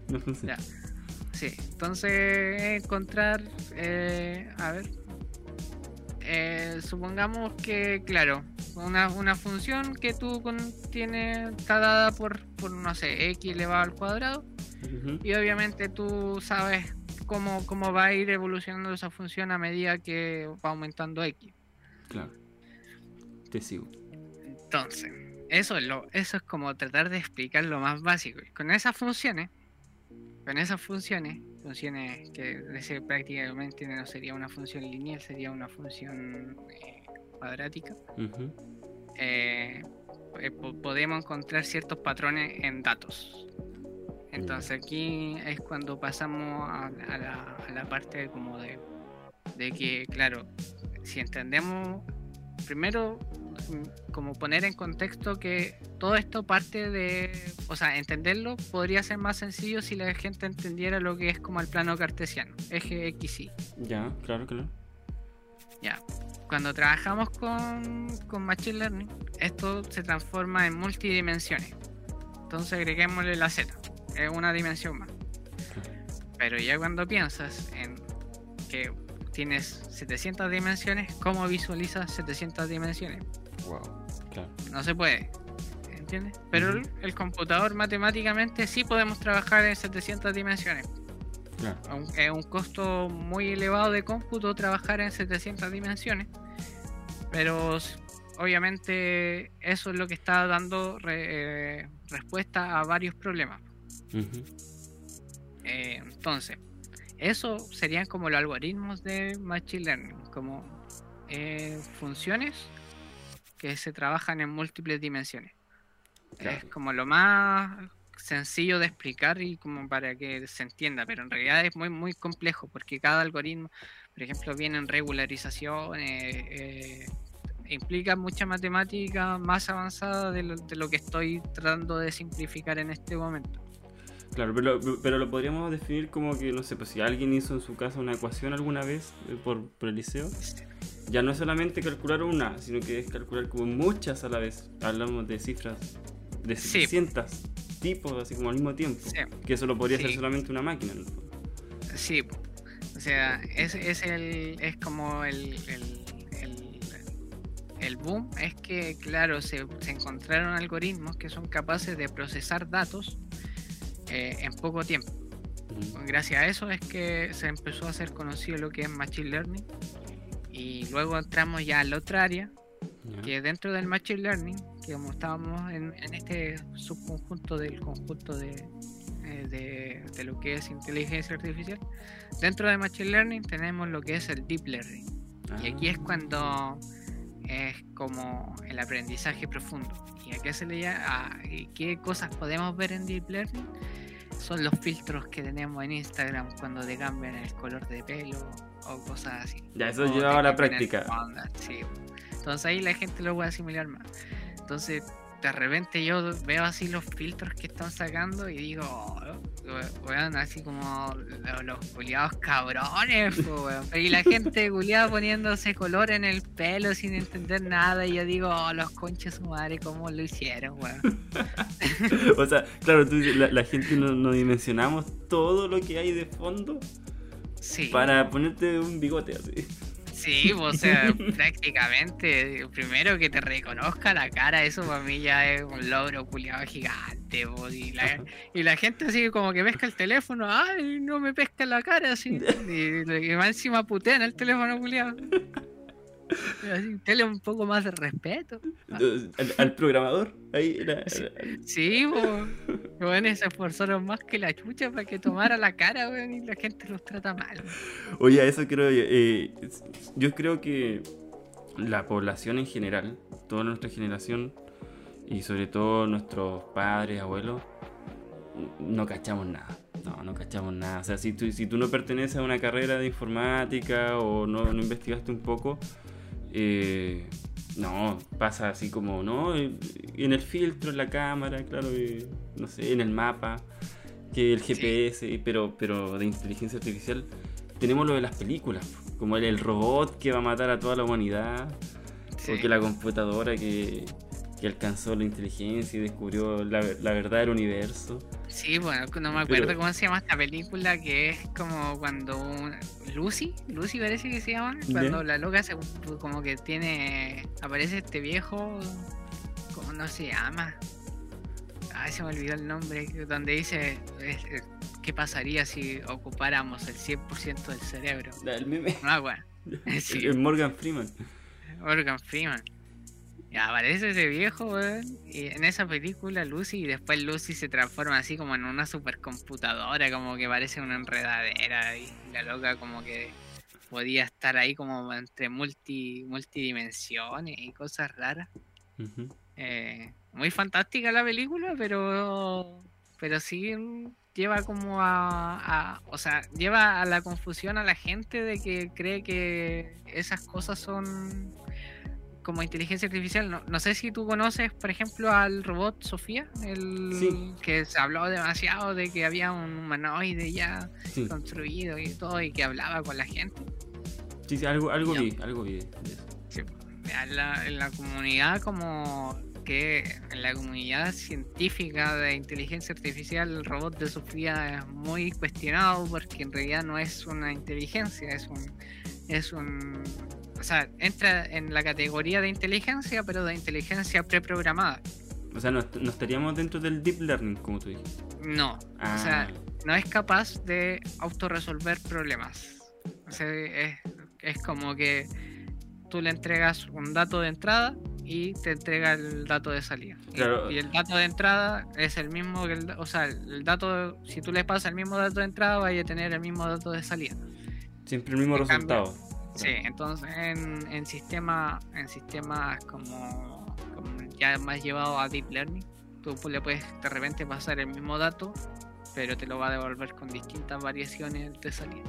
Una función. Ya. Sí, entonces encontrar, eh, a ver, eh, supongamos que, claro, una, una función que tú con- tienes, está dada por, por, no sé, x elevado al cuadrado, y obviamente tú sabes cómo, cómo va a ir evolucionando esa función a medida que va aumentando x. Claro. Te sigo. Entonces, eso es, lo, eso es como tratar de explicar lo más básico. Y Con esas funciones, con esas funciones, funciones que ese prácticamente no sería una función lineal, sería una función eh, cuadrática, eh, eh, po- podemos encontrar ciertos patrones en datos. Entonces aquí es cuando pasamos a, a la, a la parte como de, de que, claro, si entendemos, primero, mm, como poner en contexto que todo esto parte de, o sea, entenderlo podría ser más sencillo si la gente entendiera lo que es como el plano cartesiano, eje X, Y. Ya, claro, claro. Ya. Cuando trabajamos con, con Machine Learning, esto se transforma en multidimensiones. Entonces agreguémosle la Z, es una dimensión más. Pero ya cuando piensas en que tienes 700 dimensiones, ¿cómo visualizas 700 dimensiones? Wow. Claro. No se puede. ¿Entiendes? Pero el, el computador matemáticamente sí podemos trabajar en 700 dimensiones. Claro. Es un costo muy elevado de cómputo trabajar en 700 dimensiones. Pero obviamente eso es lo que está dando re- eh, respuesta a varios problemas. Eh, entonces, eso serían como los algoritmos de Machine Learning, como eh, funciones que se trabajan en múltiples dimensiones. Claro. Es como lo más sencillo de explicar y como para que se entienda, pero en realidad es muy muy complejo porque cada algoritmo, por ejemplo, viene en regularizaciones, eh, implica mucha matemática más avanzada de lo, de lo que estoy tratando de simplificar en este momento. Claro, pero, pero lo podríamos definir como que, no sé, pues si alguien hizo en su casa una ecuación alguna vez eh, por, por el liceo, ya no es solamente calcular una, sino que es calcular como muchas a la vez. Hablamos de cifras de Sí. 700 tipos, así como al mismo tiempo. Sí. Que eso lo podría hacer Sí. solamente una máquina. fondo. Sí, o sea, es, es, el, es como el, el, el, el boom, es que, claro, se, se encontraron algoritmos que son capaces de procesar datos eh, en poco tiempo. Gracias a eso es que se empezó a hacer conocido lo que es Machine Learning y luego entramos ya a la otra área, que dentro del Machine Learning, que como estábamos en, en este subconjunto del conjunto de, eh, de, de lo que es inteligencia artificial, dentro de Machine Learning tenemos lo que es el Deep Learning. Y aquí es Ah. cuando es como el aprendizaje profundo. ¿Y a qué se le llama? Ah, ¿y qué cosas podemos ver en Deep Learning? Son los filtros que tenemos en Instagram cuando te cambian el color de pelo o cosas así. Ya, eso llevaba a la práctica. sí. Entonces ahí la gente lo puede asimilar más. Entonces, de repente yo veo así los filtros que están sacando y digo, oh, we- weón, así como lo- los culiados cabrones, po, weón. y la gente culiada poniéndose color en el pelo sin entender nada. Y yo digo, oh, los conches su madre, ¿cómo lo hicieron, weón? *laughs* o sea, claro, tú la, la gente no, no dimensionamos todo lo que hay de fondo Sí. para ponerte un bigote así. Sí, o sea, *laughs* prácticamente, primero que te reconozca la cara, eso para mí ya es un logro culiado gigante, po, y, la, y la gente así como que pesca el teléfono, ay, no me pesca la cara, así, y, y más encima putean el teléfono culiado. Tele un poco más de respeto. Al, al programador, ahí era. Sí. po. Bueno, se esforzaron más que la chucha para que tomara la cara, weón, y la gente los trata mal. Oye, a eso creo yo. eh, yo creo que la población en general, toda nuestra generación y sobre todo nuestros padres, abuelos, no cachamos nada. No, no cachamos nada. O sea, si tú, si tú no perteneces a una carrera de informática o no, no investigaste un poco, eh, no, pasa así como, ¿no? En el filtro, en la cámara, claro, eh, no sé, en el mapa, que el Sí. GPS, pero, pero de inteligencia artificial tenemos lo de las películas, como el, el robot que va a matar a toda la humanidad, Sí. o que la computadora que, que alcanzó la inteligencia y descubrió la, la verdad del universo. Sí, bueno, no me acuerdo Pero- cómo se llama esta película, que es como cuando un- Lucy, Lucy parece que se llama, cuando la loca se como que tiene, aparece este viejo, ¿cómo no se llama? Ay, se me olvidó el nombre, donde dice qué pasaría si ocupáramos el 100% del cerebro. El meme. No, bueno, *laughs* *laughs* Sí. El Morgan Freeman. Morgan Freeman. Y aparece ese viejo, weón. Y en esa película Lucy, y después Lucy se transforma así como en una supercomputadora, como que parece una enredadera. Y la loca como que podía estar ahí como entre multi, multidimensiones y cosas raras. Eh, muy fantástica la película, pero pero sí lleva como a, a- o sea, lleva a la confusión a la gente de que cree que esas cosas son como inteligencia artificial. No, no sé si tú conoces, por ejemplo, al robot Sofía, el Sí. que se habló demasiado de que había un humanoide ya Sí, construido y todo y que hablaba con la gente. sí, sí, algo, algo vi, algo vi en la, en la comunidad como que en la comunidad científica de inteligencia artificial el robot de Sofía es muy cuestionado porque en realidad no es una inteligencia, es un, es un, o sea, entra en la categoría de inteligencia, pero de inteligencia preprogramada. O sea, no, est- no estaríamos dentro del deep learning, como tú dijiste. No, o sea, no es capaz de autorresolver problemas. O sea, es, es como que tú le entregas un dato de entrada y te entrega el dato de salida. Y- Claro. Y, el dato de entrada es el mismo que el, o sea, el dato, si tú le pasas el mismo dato de entrada, vaya a tener el mismo dato de salida. Siempre el mismo en cambio- resultado. Sí, entonces en, en sistema, en sistemas como, como ya más llevado a deep learning, tú le puedes de repente pasar el mismo dato, pero te lo va a devolver con distintas variaciones de salida.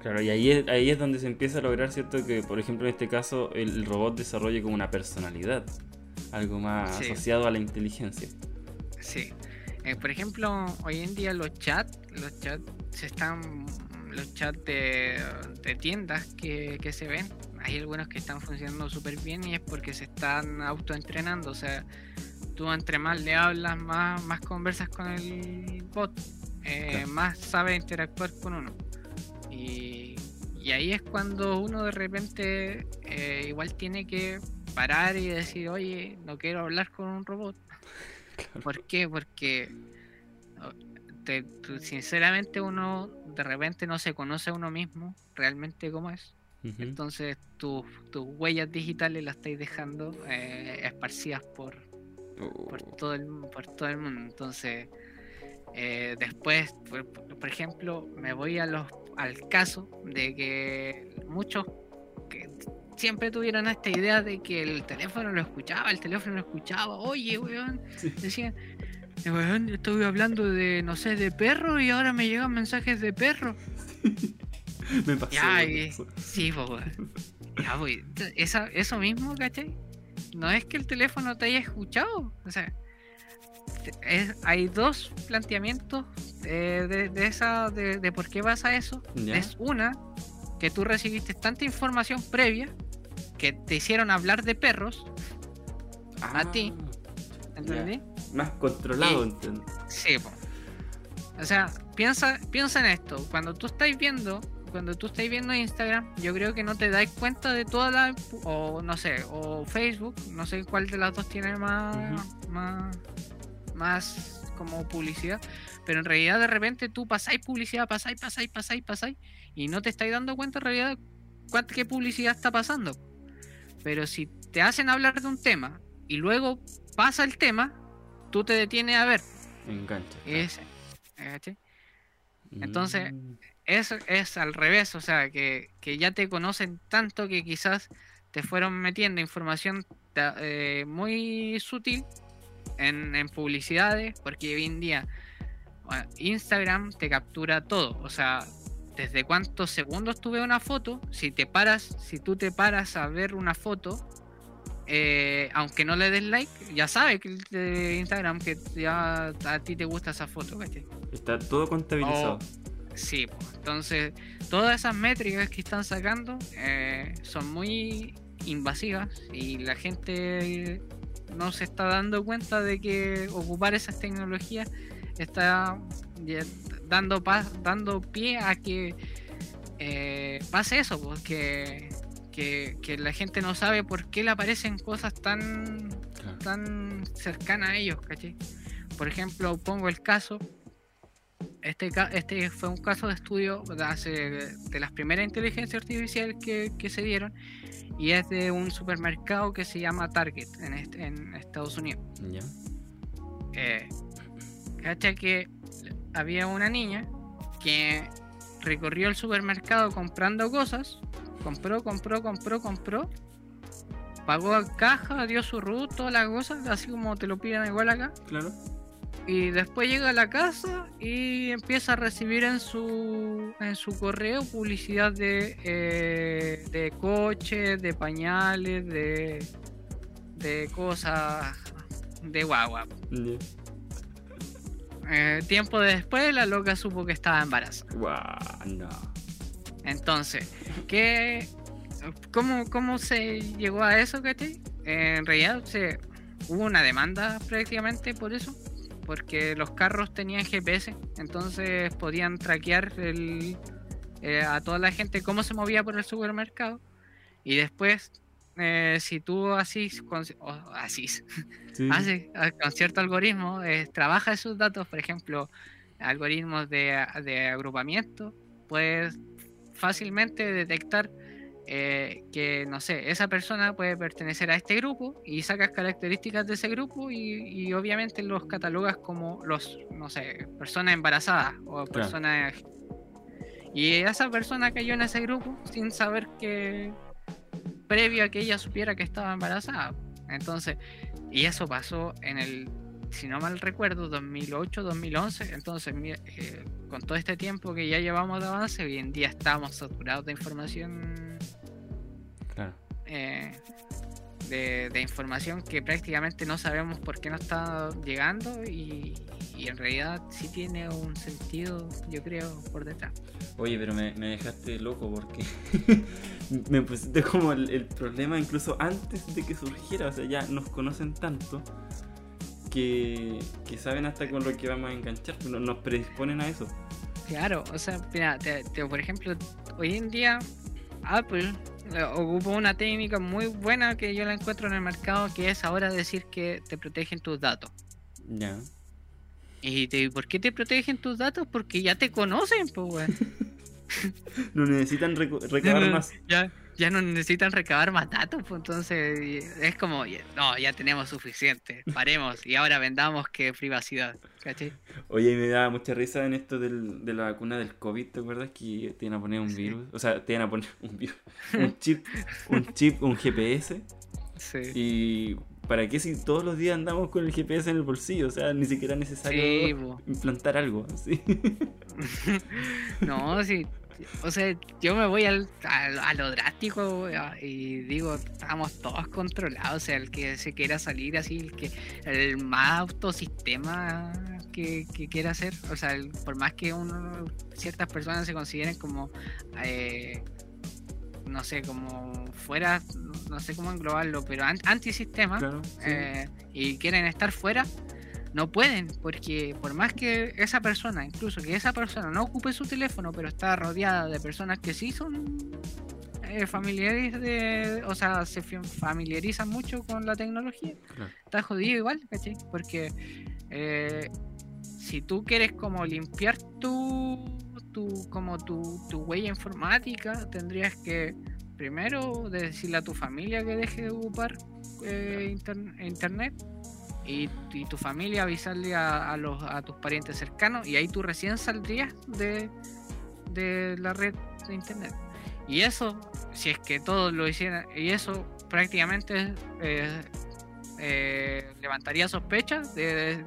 Claro, y ahí es, ahí es donde se empieza a lograr, ¿cierto? Que, por ejemplo, en este caso, el, el robot desarrolle como una personalidad. Algo más Sí. asociado a la inteligencia. Sí. Eh, por ejemplo, hoy en día los chats, los chats se están, los chats de, de tiendas que, que se ven, hay algunos que están funcionando súper bien y es porque se están autoentrenando, o sea, tú entre más le hablas, más, más conversas con el bot, eh, Claro. más sabe interactuar con uno. Y, y ahí es cuando uno de repente eh, igual tiene que parar y decir, oye, no quiero hablar con un robot. *laughs* ¿Por qué? Porque te- tú- sinceramente uno de repente no se conoce a uno mismo realmente cómo es. Entonces tus tus huellas digitales las estáis dejando eh, esparcidas por, por, Oh, todo el, por todo el mundo. Entonces eh, después, por, por ejemplo, me voy a los, al caso de que muchos que siempre tuvieron esta idea de que el teléfono lo escuchaba, el teléfono lo escuchaba, oye, *laughs* weón, Sí. decían, "Eh, weón, estoy hablando de, no sé, de perro y ahora me llegan mensajes de perro. *laughs* Me pasó. Ya, y- sí, po, weón. Ya, t- esa, eso mismo, ¿cachai? No es que el teléfono te haya escuchado, o sea, es- hay dos planteamientos eh, de, de esa, de, de por qué pasa eso. Ya. Es una, que tú recibiste tanta información previa que te hicieron hablar de perros, a ti. Ah, ¿entendí? Más controlado, Y- entiendo. Sí, po. O sea, piensa, piensa en esto. Cuando tú estáis viendo, cuando tú estáis viendo Instagram, yo creo que no te dais cuenta de toda la o no sé, o Facebook, no sé cuál de las dos tiene más más más como publicidad, pero en realidad de repente tú pasáis publicidad, pasáis, pasáis, pasáis, pasáis y no te estáis dando cuenta en realidad cuánta qué publicidad está pasando. Pero si te hacen hablar de un tema y luego pasa el tema, tú te detienes a ver. Engancha. Es, ¿cachai? entonces- Mm, es, es al revés, o sea, que, que ya te conocen tanto que quizás te fueron metiendo información eh, muy sutil en, en publicidades, porque hoy en día bueno, Instagram te captura todo, o sea, desde cuántos segundos tú ves una foto, si te paras, si tú te paras a ver una foto, eh, aunque no le des like, ya sabe que de Instagram que ya a ti te gusta esa foto, ¿cachai? Está todo contabilizado. Sí, po. entonces todas esas métricas que están sacando eh, son muy invasivas y la gente no se está dando cuenta de que ocupar esas tecnologías está dando, dando pie a que eh, pase eso, porque que, que la gente no sabe por qué le aparecen cosas tan Claro. tan cercana a ellos, ¿cachai? Por ejemplo, pongo el caso, este, este fue un caso de estudio de, hace- de las primeras inteligencias artificiales que, que se dieron y es de un supermercado que se llama Target en Estados Unidos. Ya. Eh, ¿Cachai? Que había una niña que recorrió el supermercado comprando cosas, compró, compró, compró, compró, pagó a caja, dio su root, todas las cosas, así como te lo piden igual acá. Claro. Y después llega a la casa y empieza a recibir en su en su correo publicidad de, eh, de coches, de pañales, de, de cosas de guagua. Eh, tiempo después la loca supo que estaba embarazada. Guau, no. Entonces, ¿qué, cómo, ¿cómo se llegó a eso, cachai? En realidad se, hubo una demanda prácticamente por eso, porque los carros tenían GPS, entonces podían traquear el, eh, a toda la gente cómo se movía por el supermercado y después eh, si tú así, con, así haces *laughs* con cierto algoritmo, eh, trabaja esos datos, por ejemplo, algoritmos de, de agrupamiento, puedes fácilmente detectar eh, que, no sé, esa persona puede pertenecer a este grupo y sacas características de ese grupo y, obviamente los catalogas como los, no sé, personas embarazadas o personas... Y esa persona cayó en ese grupo sin saber que, previo a que ella supiera que estaba embarazada. Entonces, y eso pasó en el, si no mal recuerdo, 2008, 2011. Entonces, eh, con todo este tiempo que ya llevamos de avance, hoy en día estamos saturados de información eh, de, información que prácticamente no sabemos por qué no está llegando y, en realidad sí tiene un sentido, yo creo, por detrás. Oye, pero me, dejaste loco porque *laughs* me pusiste como el, problema incluso antes de que surgiera, o sea, ya nos conocen tanto que, saben hasta con lo que vamos a enganchar, nos, predisponen a eso. Claro, o sea, mira, por ejemplo, hoy en día Apple eh, ocupa una técnica muy buena que yo la encuentro en el mercado, que es ahora decir que te protegen tus datos. Ya. ¿Y te, por qué te protegen tus datos? Porque ya te conocen, pues, *laughs* no necesitan recabar *laughs* más. Ya, ya no necesitan recabar más datos, pues entonces es como, no, ya tenemos suficiente, paremos y ahora vendamos que privacidad, ¿cachai? Oye, me da mucha risa en esto del, de la vacuna del COVID, ¿te acuerdas? Que te iban a poner un virus, o sea, te iban a poner *laughs* un virus, un *laughs* chip, un chip, un GPS. Sí. Y ¿para qué si todos los días andamos con el GPS en el bolsillo? O sea, ni siquiera es necesario implantar algo. *laughs* ¿sí? no, sí o sea, yo me voy al, a, lo drástico y digo, estamos todos controlados. O sea, el que se quiera salir así, el que el más autosistema que, quiera hacer, o sea, por más que uno, ciertas personas se consideren como, eh, no sé, como fuera, no sé cómo englobarlo, pero antisistema eh, y quieren estar fuera no pueden, porque por más que esa persona, incluso que esa persona no ocupe su teléfono, pero está rodeada de personas que sí son eh, familiares de, o sea, se familiarizan mucho con la tecnología, está jodido igual, ¿cachai? Porque eh, si tú quieres como limpiar tu, tu como tu, tu huella informática, tendrías que primero decirle a tu familia que deje de ocupar eh, internet y, tu familia avisarle a, los, a tus parientes cercanos y ahí tú recién saldrías de, de la red de internet. Y eso, si es que todos lo hicieran, y eso prácticamente eh, eh, levantaría sospechas de,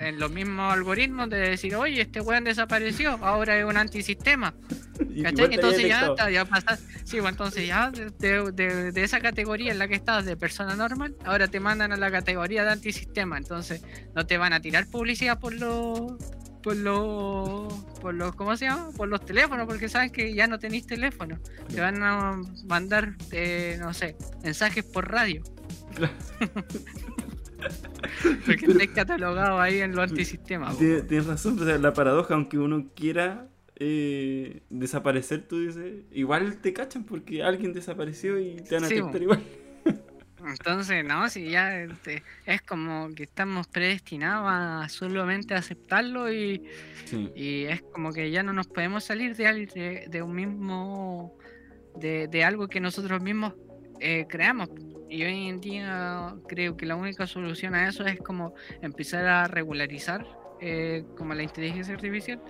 en los mismos algoritmos de decir, oye, este weón desapareció, ahora es un antisistema. *laughs* Entonces ya, ya pasas, sí, pues entonces ya de, esa categoría en la que estabas de persona normal, ahora te mandan a la categoría de antisistema, entonces no te van a tirar publicidad por los por los por los ¿cómo se llama? por los teléfonos porque saben que ya no tenéis teléfono te van a mandar eh, no sé mensajes por radio *laughs* porque estés catalogado ahí en los antisistemas tienes razón la paradoja aunque uno quiera eh, desaparecer, tú dices, igual te cachan porque alguien desapareció y te van a detectar igual. Entonces, no, si ya este, es como que estamos predestinados a solamente aceptarlo y, y es como que ya no nos podemos salir de, de, un mismo, de, de, algo que nosotros mismos eh, creamos. Y hoy en día creo que la única solución a eso es como empezar a regularizar eh, como la inteligencia artificial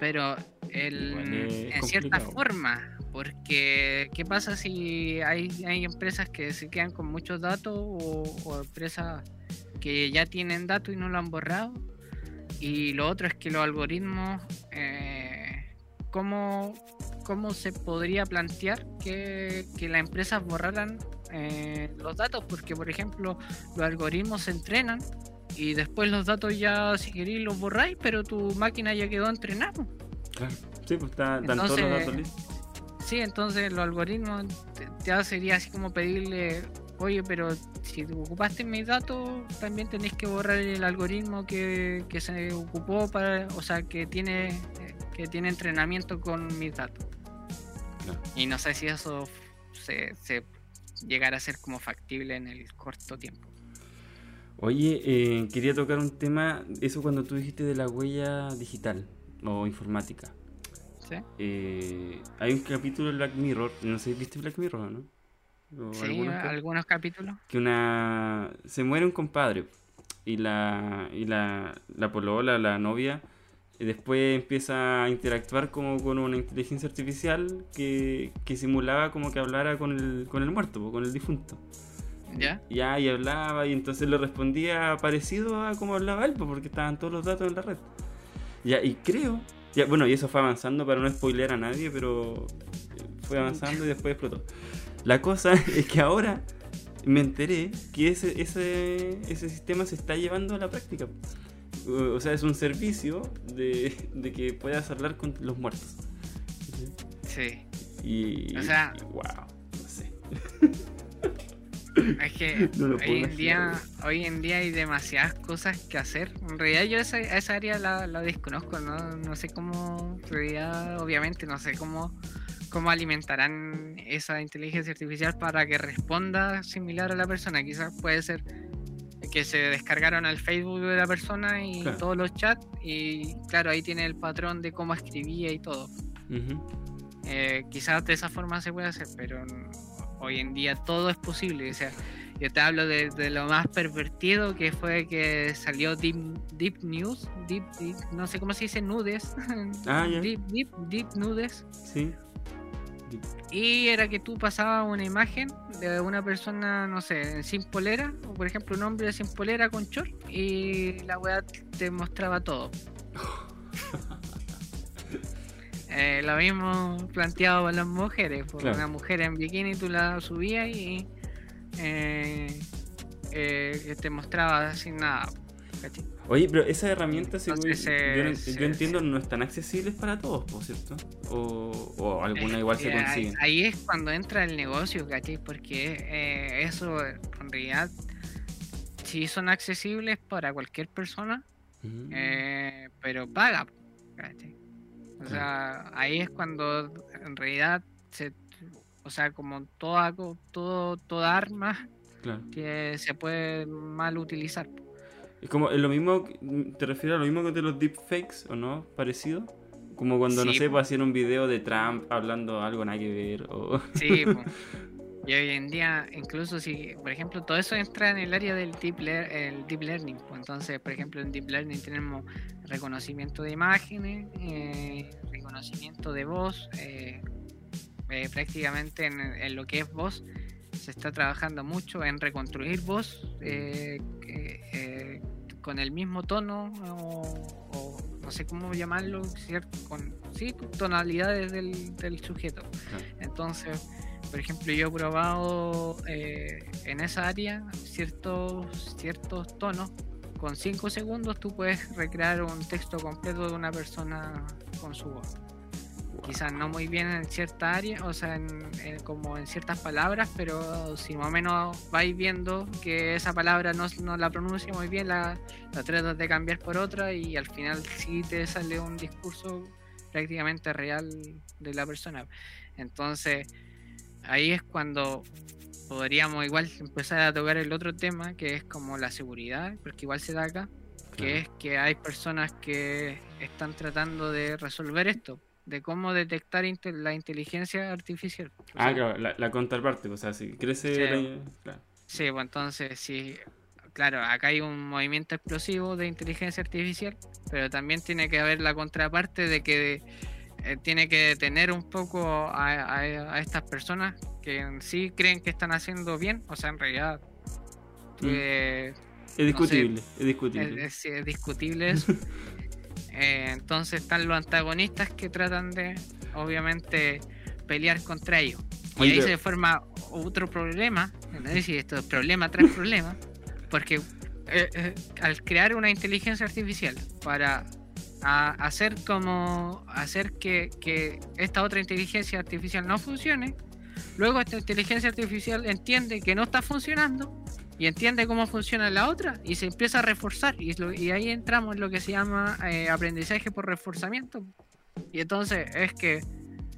pero el, en cierta forma, porque ¿qué pasa si hay, hay empresas que se quedan con muchos datos o, empresas que ya tienen datos y no lo han borrado? Y lo otro es que los algoritmos, eh, ¿cómo, se podría plantear que, las empresas borraran eh, los datos? Porque, por ejemplo, los algoritmos se entrenan y después los datos ya si queréis los borráis, pero tu máquina ya quedó entrenada. Claro. Sí, pues está, todos los datos Sí, entonces los algoritmos ya sería así como pedirle oye, pero si ocupaste mis datos, también tenés que borrar el algoritmo que, que se ocupó para, o sea, que tiene, que tiene entrenamiento con mis datos. Claro. Y no sé si eso se, se llegará a ser como factible en el corto tiempo. Oye, eh, quería tocar un tema, eso cuando tú dijiste de la huella digital o informática. ¿Sí? Eh, hay un capítulo de Black Mirror, no sé, ¿viste Black Mirror no? O Sí, algunos algunos capítulos. que una se muere un compadre y la y la, la polola, la novia, y después empieza a interactuar como con una inteligencia artificial que, que simulaba como que hablara con el, con el muerto, con el difunto. ¿Ya? Ya, y hablaba, y entonces le respondía parecido a como hablaba él, porque estaban todos los datos en la red. Ya, y creo, ya, bueno, y eso fue avanzando para no spoiler a nadie, pero eh, fue avanzando y después explotó. La cosa *laughs* es que ahora me enteré que ese, ese, ese sistema se está llevando a la práctica. O sea, es un servicio de, de que puedas hablar con los muertos. Sí. Y, O sea- y wow, no sé. *laughs* Es que No hoy en día, hoy en día hay demasiadas cosas que hacer. En realidad yo esa, esa área la, la desconozco, ¿no? No sé cómo, en realidad, obviamente, no sé cómo, cómo alimentarán esa inteligencia artificial para que responda similar a la persona. Quizás puede ser que se descargaron al Facebook de la persona y Claro. todos los chats y claro, ahí tiene el patrón de cómo escribía y todo. Eh, quizás de esa forma se puede hacer, pero hoy en día todo es posible. O sea, yo te hablo de, de lo más pervertido que fue que salió Deep, Deep News, Deep, Deep- no sé cómo se dice, nudes. *laughs* Ah, ya. Deep, deep, deep Nudes. Sí. Y era que tú pasabas una imagen de una persona, no sé, sin polera, o por ejemplo un hombre sin polera con short, y la weá te mostraba todo. *laughs* Eh, lo mismo planteado para las mujeres, por Claro. una mujer en bikini tú la subías y eh, eh, te mostraba sin nada. ¿Cachai? Oye, pero esas herramientas, según- Entonces, eh, yo, yo entiendo, no están accesibles para todos, ¿por cierto? O, o alguna igual se Eh, consiguen. Ahí es cuando entra el negocio, ¿cachai? Porque eh, eso en realidad, si son accesibles para cualquier persona, Mm. eh, pero paga. ¿cachai? O sea, ahí es cuando en realidad se, o sea, como toda todo toda arma Claro. que se puede mal utilizar. Es como es lo mismo, ¿te refieres a lo mismo que de los deepfakes o no? ¿Parecido? Como cuando, no sé, pues hacían un video de Trump hablando algo nada que ver. O... *laughs* Sí, po. y hoy en día, incluso si, por ejemplo, todo eso entra en el área del deep, lear- el deep learning. Entonces, por ejemplo, en deep learning tenemos reconocimiento de imágenes, eh, reconocimiento de voz, eh, eh, prácticamente en, en lo que es voz se está trabajando mucho en reconstruir voz eh, eh, con el mismo tono o, o no sé cómo llamarlo, ¿cierto? Con sí, tonalidades del, del sujeto. Claro. Entonces, por ejemplo, yo he probado eh, en esa área ciertos, ciertos tonos. Con 5 segundos tú puedes recrear un texto completo de una persona con su voz. Quizás no muy bien en cierta área, o sea, en- en- como en ciertas palabras, pero si más o menos vais viendo que esa palabra no, no la pronuncia muy bien, la, la tratas de cambiar por otra y al final sí te sale un discurso prácticamente real de la persona. Entonces, ahí es cuando podríamos igual empezar a tocar el otro tema, que es como la seguridad, porque igual se da acá, que Claro. es que hay personas que están tratando de resolver esto, de cómo detectar inte- la inteligencia artificial. O Ah, claro, la, la contraparte, o sea, si crece... Sí. la- claro. Sí, pues entonces, sí, claro, acá hay un movimiento explosivo de inteligencia artificial, pero también tiene que haber la contraparte de que eh, tiene que detener un poco a, a- a estas personas que en sí creen que están haciendo bien, o sea, en realidad Mm. eh, Es discutible, es discutible. es, es- es discutible eso. *laughs* Eh, entonces están los antagonistas que tratan de, obviamente, pelear contra ellos. Y Oye, ahí se forma otro problema, es decir, esto es problema tras *laughs* problema, porque eh, eh, al crear una inteligencia artificial para a- hacer como hacer que, que esta otra inteligencia artificial no funcione, Luego esta inteligencia artificial entiende que no está funcionando y entiende cómo funciona la otra y se empieza a reforzar y, lo- y ahí entramos en lo que se llama eh, aprendizaje por reforzamiento. Y entonces es que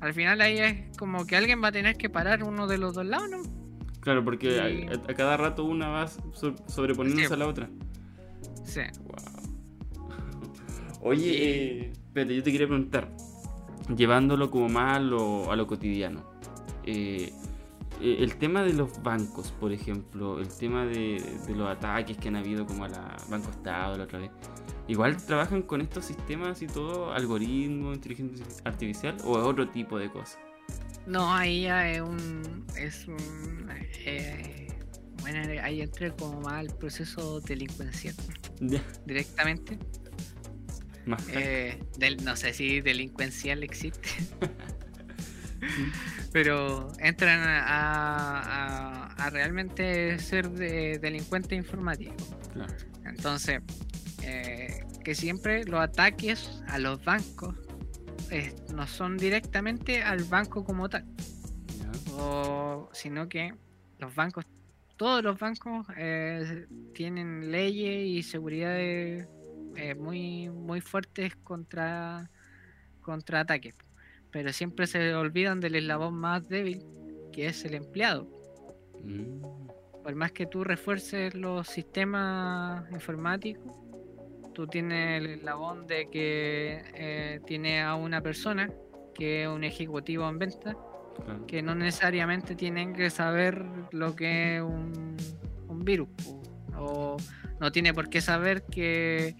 al final ahí es como que alguien va a tener que parar uno de los dos lados, ¿no? Claro, porque a, a cada rato una va so- sobreponiéndose Sí. a la otra. Sí. Wow. Oye, eh, espérate, yo te quería preguntar, llevándolo como más a lo, a lo cotidiano, eh, el tema de los bancos, por ejemplo, el tema de, de los ataques que han habido como a la Banco Estado la otra vez, ¿igual trabajan con estos sistemas y todo, algoritmos, inteligencia artificial o es otro tipo de cosas? No, ahí ya es un. Es un eh, bueno, ahí entré como más al proceso delincuencial directamente. más. Eh, del, no sé si delincuencial existe. *laughs* Pero entran a, a- a realmente ser de, delincuente informático. Claro. Entonces, eh, que siempre los ataques a los bancos eh, no son directamente al banco como tal, o, sino que los bancos, todos los bancos eh, tienen leyes y seguridades muy, muy fuertes contra, contra ataques, pero siempre se olvidan del eslabón más débil, que es el empleado Mm, por más que tú refuerces los sistemas informáticos, tú tienes el eslabón de que eh, tiene a una persona que es un ejecutivo en venta, claro. que no necesariamente tienen que saber lo que es un, un virus, o no tiene por qué saber que,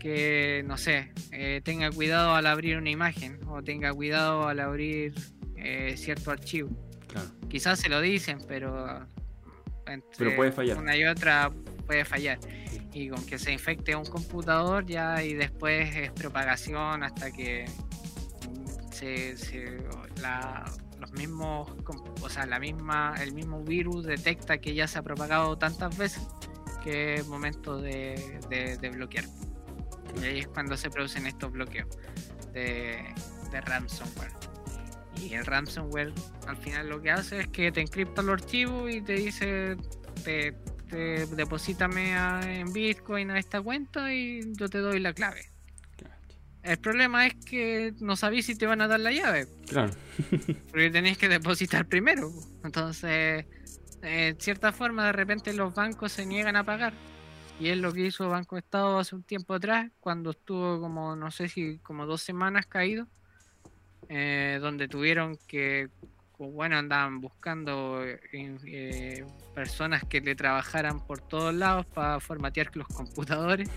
que no sé, eh, tenga cuidado al abrir una imagen, o tenga cuidado al abrir eh, cierto archivo claro. quizás se lo dicen, pero entre Pero puede fallar. una y otra puede fallar. Y con que se infecte un computador ya y después es propagación hasta que se, se- la- los mismos, o sea, la misma, el mismo virus detecta que ya se ha propagado tantas veces que es momento de, de- de bloquear. Y ahí es cuando se producen estos bloqueos de, de ransomware. Y el ransomware al final lo que hace es que te encripta los archivos y te dice, te, te deposítame a- en Bitcoin a esta cuenta y yo te doy la clave. El problema es que no sabéis si te van a dar la llave, Claro. *laughs* porque tenéis que depositar primero. Entonces, de cierta forma, de repente los bancos se niegan a pagar. Y es lo que hizo Banco Estado hace un tiempo atrás, cuando estuvo como, no sé si como dos semanas caído, eh, donde tuvieron que, bueno, andaban buscando eh, eh, personas que le trabajaran por todos lados para formatear los computadores.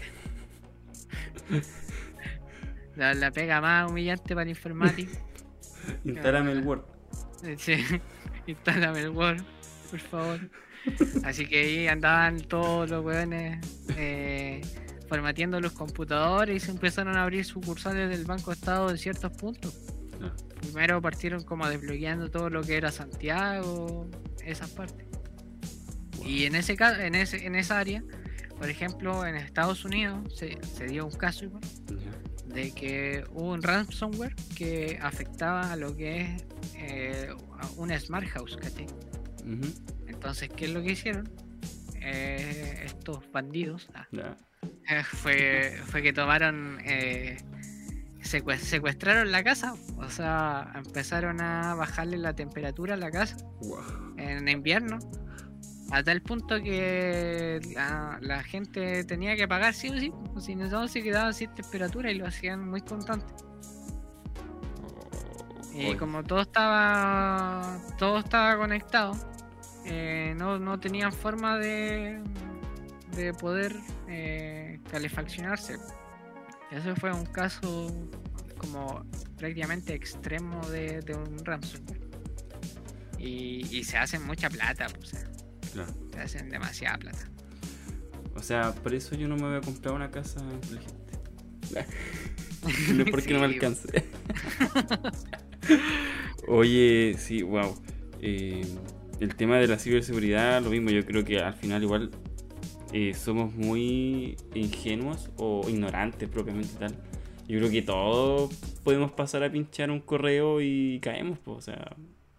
*laughs* la, la pega más humillante para el informático. Instálame el Word. Sí, *laughs* instálame el Word, por favor. Así que ahí andaban todos los weones eh, formateando los computadores y se empezaron a abrir sucursales del Banco Estado en ciertos puntos. Claro. Primero partieron como desbloqueando todo lo que era Santiago, esas partes. Y en ese caso, en ese, en esa área, por ejemplo, en Estados Unidos se, se dio un caso igual de que hubo un ransomware que afectaba a lo que es eh, una smart house, ¿cachai? Entonces, ¿qué es lo que hicieron? Eh, estos bandidos ah, eh, fue, fue que tomaron, eh, secue- secuestraron la casa, o sea, empezaron a bajarle la temperatura a la casa Wow. en invierno, a tal punto que la, la gente tenía que pagar sí o sí, si no se quedaban sin temperatura y lo hacían muy constante. Y Oye, como todo estaba todo estaba conectado, eh, no, no tenían forma de, de poder eh, calefaccionarse. Ese fue un caso como prácticamente extremo de, de un ransomware. Y, y se hacen mucha plata, pues, o sea, Claro. se hacen demasiada plata. O sea, por eso yo no me voy a comprar una casa inteligente. no *laughs* *laughs* porque no me Sí, alcance. *laughs* Oye, sí, wow. El tema de la ciberseguridad, lo mismo, yo creo que al final igual eh, somos muy ingenuos o ignorantes propiamente tal. Yo creo que todos podemos pasar a pinchar un correo y caemos, pues, o sea,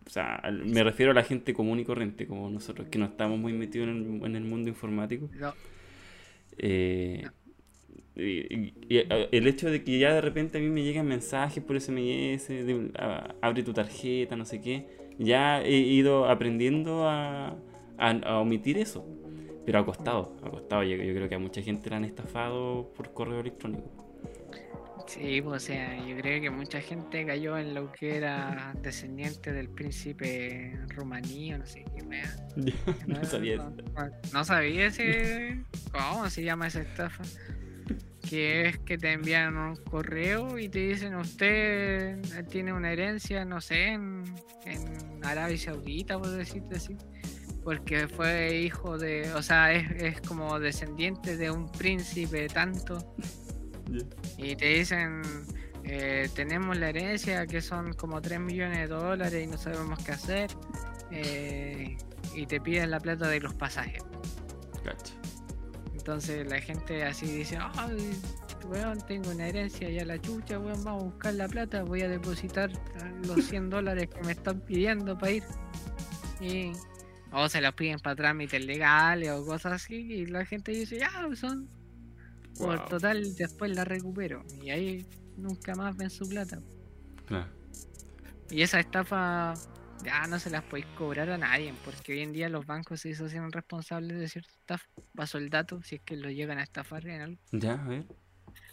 O sea, me refiero a la gente común y corriente, como nosotros, que no estamos muy metidos en el, en el mundo informático. No, Eh, y, y- y, el hecho de que ya de repente a mí me llegan mensajes por SMS, de, a- abre tu tarjeta, no sé qué, ya he ido aprendiendo a, a- a omitir eso. Pero ha costado, ha costado. Yo, yo creo que a mucha gente la han estafado por correo electrónico. Sí, pues, o sea, yo creo que mucha gente cayó en lo que era descendiente del príncipe rumaní o no sé qué wea. *laughs* no sabía no- no sabía ese. ¿Cómo se llama esa estafa? Que es que te envían un correo y te dicen: Usted tiene una herencia, no sé, en, en Arabia Saudita, por decirte así. Porque fue hijo de. O sea, es, es como descendiente de un príncipe tanto. Y te dicen, eh, tenemos la herencia que son como 3 millones de dólares y no sabemos qué hacer. eh, y te piden la plata de los pasajes. Cacha. Entonces la gente así dice, ay, weón, tengo una herencia y a la chucha, weón, vamos a buscar la plata, voy a depositar los 100 dólares que me están pidiendo para ir. Y... O se los piden para trámites legales o cosas así y la gente dice, ya, son por total, después la recupero. Y ahí nunca más ven su plata. Claro. Y esa estafa ya no se las podéis cobrar a nadie, porque hoy en día los bancos se hicieron responsables de cierta estafa. Paso el dato, si es que lo llegan a estafar en algo. Ya, a ver.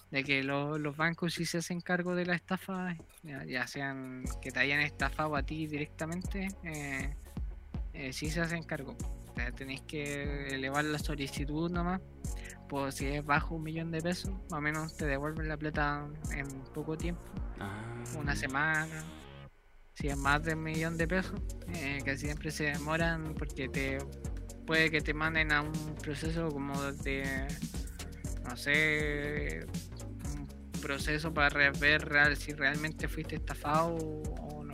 De que lo- los bancos sí se hacen cargo de la estafa, ya, ya sean que te hayan estafado a ti directamente, eh, eh, sí se hacen cargo. O sea, tenéis que elevar la solicitud nomás. Pues si es bajo un millón de pesos, más o menos te devuelven la plata en poco tiempo, Ah, una semana. Si es más de un millón de pesos, eh, que siempre se demoran porque te puede que te manden a un proceso como de, no sé, un proceso para ver real, si realmente fuiste estafado o no.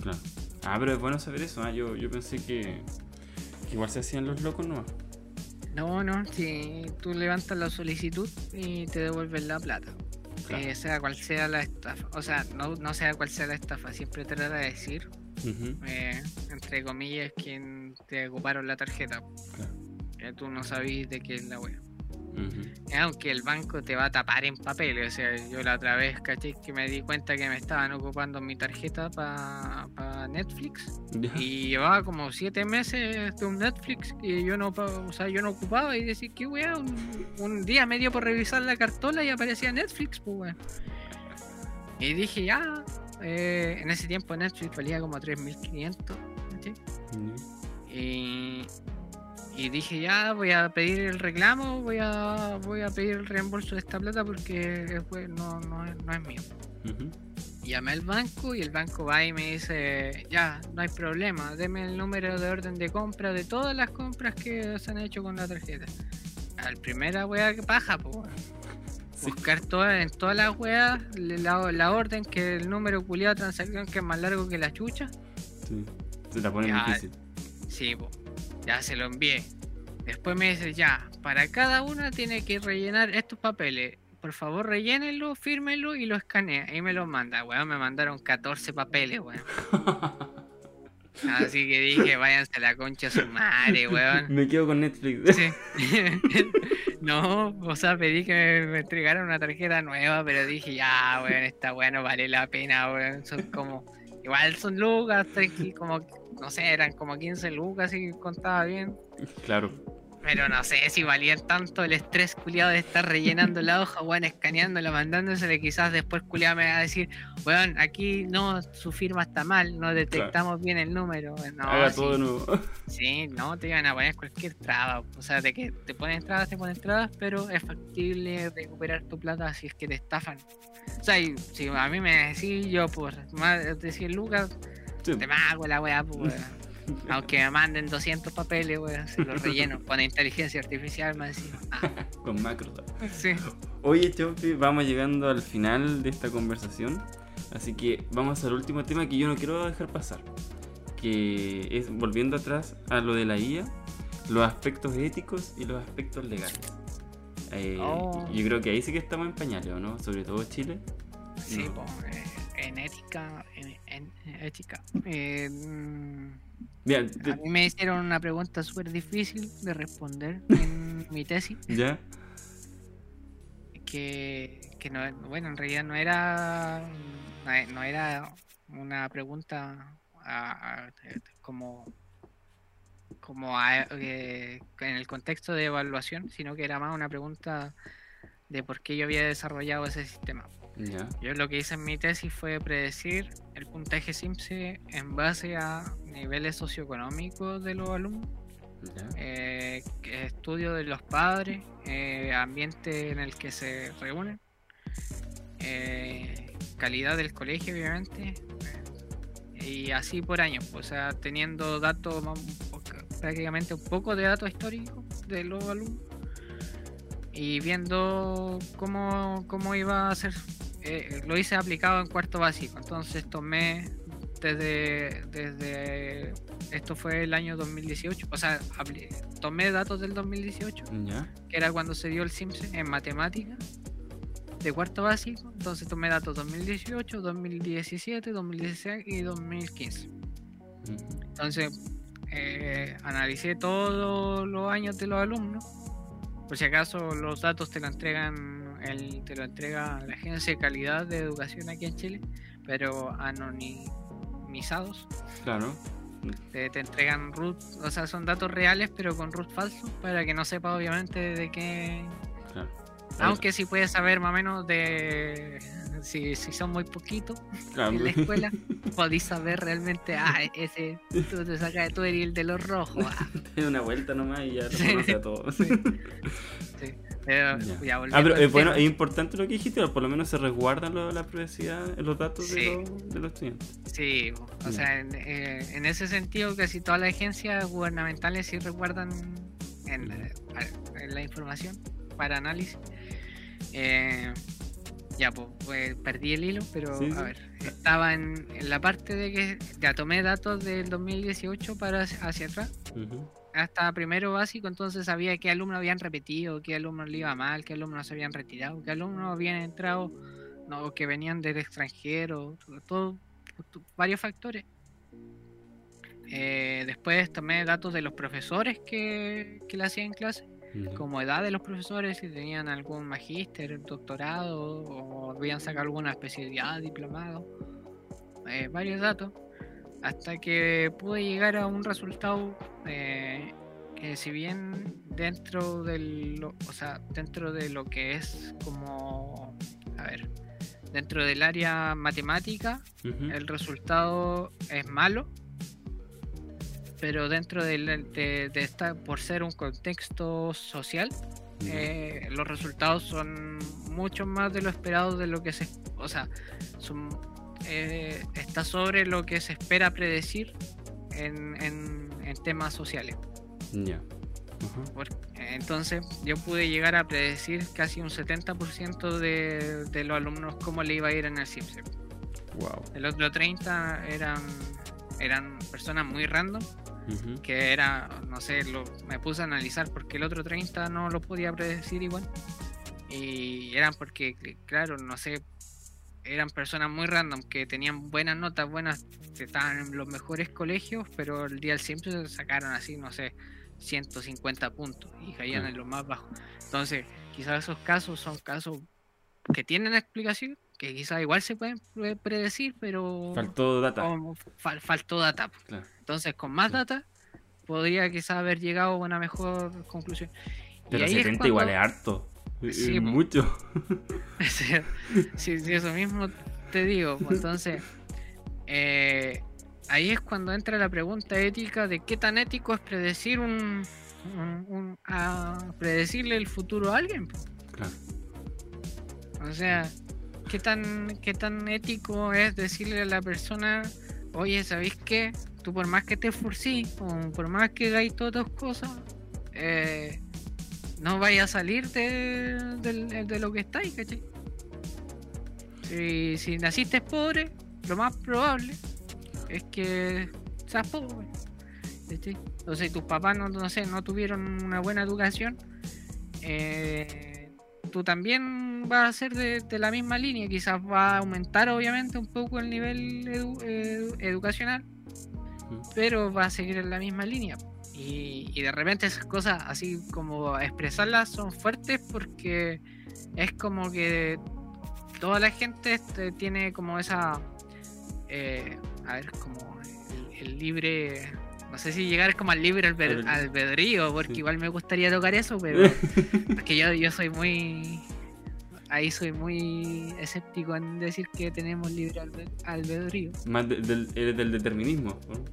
Claro. Ah, pero es bueno saber eso. ah, Yo, yo pensé que, que igual se hacían los locos nomás. No, no, si tú levantas la solicitud y te devuelven la plata. Claro. Eh, sea cual sea la estafa. O sea, no, no sea cual sea la estafa, siempre trata de decir, eh, entre comillas, quién te ocuparon la tarjeta. Claro. Que tú no sabís de qué es la Aunque el banco te va a tapar en papeles. O sea, yo la otra vez, caché que me di cuenta que me estaban ocupando mi tarjeta para Netflix. Y llevaba como siete meses de un Netflix que yo no, o sea, yo no ocupaba y decía, qué weá, un, un día me dio por revisar la cartola y aparecía Netflix, pues weón. Y dije, ya, eh, en ese tiempo Netflix valía como 3.500, ¿cachai? Ya. Y, y dije, ya, voy a pedir el reclamo, voy a, voy a pedir el reembolso de esta plata porque no, no, es- no es mío. Ujú. Llamé al banco y el banco va y me dice, ya, no hay problema, deme el número de orden de compra de todas las compras que se han hecho con la tarjeta. Al primera wea que paja, pues. *laughs* Sí. Buscar todas, en todas las weas la, la orden que el número culiado de transacción que es más largo que la chucha. Sí. Se la ponen Ya, difícil. Sí, po. Ya se lo envié. Después me dice, ya, para cada una tiene que rellenar estos papeles. Por favor, rellénenlo, fírmenlo y lo escanea. Y me lo manda, weón. Me mandaron 14 papeles, weón. Así que dije, *laughs* váyanse a la concha a su madre, weón. Me quedo con Netflix. Sí. *laughs* no, o sea, pedí que me, me entregaran una tarjeta nueva, pero dije, ya, weón, esta weón no vale la pena, weón. Son como, igual son lucas, como, no sé, eran como 15 lucas y contaba bien. claro. Pero no sé si valían tanto el estrés culiado de estar rellenando la hoja, weón, escaneándola, mandándosele. Quizás después culiado me va a decir, weón, aquí no, su firma está mal, no detectamos bien el número. No, Haga sí, todo de nuevo. sí, no, te iban a poner cualquier traba. O sea, de que te ponen trabas, te ponen trabas, pero es factible recuperar tu plata si es que te estafan. O sea, y si a mí me decís yo por más de 100 lucas, Sí. te mago la weá, pues. Aunque me manden 200 papeles, weón, se los relleno con inteligencia artificial más encima. Ah, *laughs* Con macros. sí. Oye, Chopi, vamos llegando al final de esta conversación. Así que vamos al último tema que yo no quiero dejar pasar. Que es volviendo atrás a lo de la IA, los aspectos éticos y los aspectos legales. Eh, Oh. Yo creo que ahí sí que estamos en pañales, ¿o no? Sobre todo Chile. Sí, No. po, eh, en ética, en, en- ética. Eh, mm, a mí me hicieron una pregunta súper difícil de responder *laughs* en mi tesis, ¿ya? que, que no, bueno, en realidad no era, no- no era una pregunta a- a- como, como a- eh, en el contexto de evaluación, sino que era más una pregunta de por qué yo había desarrollado ese sistema. Yo lo que hice en mi tesis fue predecir el puntaje SIMSE en base a niveles socioeconómicos de los alumnos, eh, que- estudio de los padres, eh, ambiente en el que se reúnen, eh, calidad del colegio, obviamente, y así por año, o sea, teniendo datos, prácticamente un poco de datos históricos de los alumnos y viendo cómo, cómo iba a ser, eh, lo hice aplicado en cuarto básico, entonces tomé desde, desde esto fue el año 2018, o sea, tomé datos del 2018, Ya. que era cuando se dio el SIMSE en matemática de cuarto básico, entonces tomé datos 2018, 2017, 2016 y 2015. Ujú. Entonces, eh, analicé todos los años de los alumnos. Por si acaso los datos te lo entregan el, te lo entrega la agencia de calidad de educación aquí en Chile, pero anonimizados. Claro. Te, te entregan root, o sea, son datos reales, pero con root falso, para que no sepa obviamente de qué. Claro. Aunque sí puedes saber más o menos de si, si son muy poquitos Claro. en la escuela, *laughs* podéis saber realmente, ah, ese, tú te sacas, tú eres el de los rojos. ah. *laughs* Te da una vuelta nomás y ya te Sí. conoce a todos. Sí. *laughs* Sí. Pero, Ya. ya, Ah, pero eh, bueno, es importante lo que dijiste, pero por lo menos se resguardan lo- la privacidad los datos Sí. de, los, de los estudiantes. Sí, o Ya. sea, en, eh, en ese sentido, casi todas las agencias gubernamentales sí resguardan en, la- en la información para análisis. Eh, ya, pues, pues, perdí el hilo, pero Sí, a sí. ver, estaba en, en la parte de que ya tomé datos del 2018 para hacia atrás. Ujú. Hasta primero básico, entonces sabía qué alumnos habían repetido, qué alumnos le iba mal, qué alumnos se habían retirado, qué alumnos habían entrado, no, que venían del extranjero, todo, varios factores. Eh, después tomé datos de los profesores que, que le hacían clase, como edad de los profesores, si tenían algún magíster, doctorado, o habían sacado alguna especialidad, diplomado, eh, varios datos, hasta que pude llegar a un resultado eh, que si bien dentro del, o sea, dentro de lo que es como, a ver, dentro del área matemática, el resultado es malo, pero dentro de, de esta, por ser un contexto social, eh, los resultados son mucho más de lo esperado de lo que se, o sea, son, eh, está sobre lo que se espera predecir en, en- en temas sociales. Ya. Entonces yo pude llegar a predecir casi un 70% de, de los alumnos cómo le iba a ir en el CIPSE. Wow. El otro 30 eran, eran personas muy random, que era, no sé, lo, me puse a analizar porque el otro 30 no lo podía predecir igual. Y eran porque, cl- claro, no sé, eran personas muy random que tenían buenas notas, buenas, estaban en los mejores colegios, pero el día del siempre sacaron así, no sé, 150 puntos y caían en lo más bajo. Entonces, quizás esos casos son casos que tienen explicación, que quizás igual se pueden pre- predecir, pero Faltó data. fal- faltó data. Claro. Entonces, con más data, podría quizás haber llegado a una mejor conclusión. Y Pero ahí es 70 cuando- igual es harto. Sí, po. mucho. *laughs* sí, sí, eso mismo te digo. Entonces, eh, ahí es cuando entra la pregunta ética de qué tan ético es predecir un, un- un- a predecirle el futuro a alguien. Claro. O sea, ¿qué tan, qué tan ético es decirle a la persona, oye, ¿sabéis qué? Tú por más que te esforcís, o por más que hagáis todas tus cosas, eh, no vayas a salir de, de lo que estáis, ¿cachai? Si, si naciste pobre, lo más probable es que seas pobre. ¿cachai? Entonces, tus papás no, no sé, no tuvieron una buena educación, eh, tú también va a ser de, de la misma línea, quizás va a aumentar obviamente un poco el nivel edu- edu- educacional, pero va a seguir en la misma línea. Y, y de repente esas cosas así como expresarlas son fuertes porque es como que toda la gente este, tiene como esa, eh, a ver, como el, el libre, no sé si llegar como al libre albe- Al- albedrío, porque sí. igual me gustaría tocar eso, pero *laughs* porque yo, yo soy muy, ahí soy muy escéptico en decir que tenemos libre albe- albedrío. Más de- del, eres del determinismo. ¿no?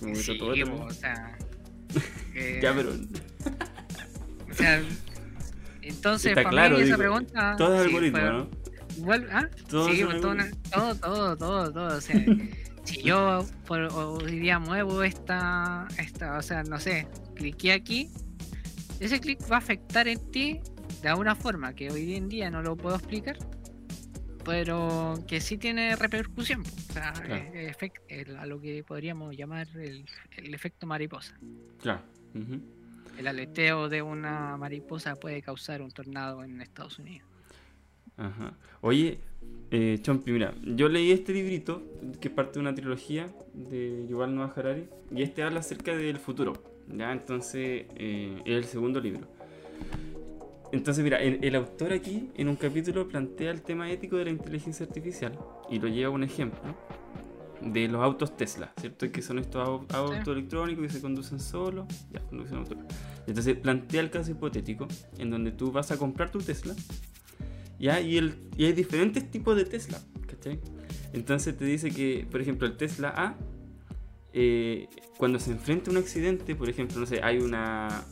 Como Sí, todo o sea. Eh, Ya, pero O sea, entonces, Está para claro, mí esa digo, pregunta. todo es sí, algoritmo, fue- ¿no? igual- ¿ah? Todo sí, todo, una- todo, todo, todo, todo. O sea, *laughs* si yo por, hoy día muevo esta, esta, o sea, no sé, cliqué aquí, ese clic va a afectar en ti de alguna forma que hoy en día no lo puedo explicar, pero que sí tiene repercusión. O sea, Claro. eh, efect- el- a lo que podríamos llamar el, el efecto mariposa. Claro. ujú. El aleteo de una mariposa puede causar un tornado en Estados Unidos. Ajá. Oye, eh, Chompi, mira, yo leí este librito que es parte de una trilogía de Yuval Noah Harari y este habla acerca del futuro. Ya, entonces eh, es el segundo libro. Entonces, mira, el, el autor aquí en un capítulo plantea el tema ético de la inteligencia artificial y lo lleva a un ejemplo de los autos Tesla, ¿cierto? Que son estos au- autos electrónicos que se conducen solos, ya, conducción autónoma. Entonces plantea el caso hipotético en donde tú vas a comprar tu Tesla ¿ya? Y, el, y hay diferentes tipos de Tesla, ¿cachai? Entonces te dice que, por ejemplo, el Tesla A, eh, cuando se enfrenta a un accidente, por ejemplo, no sé, hay una...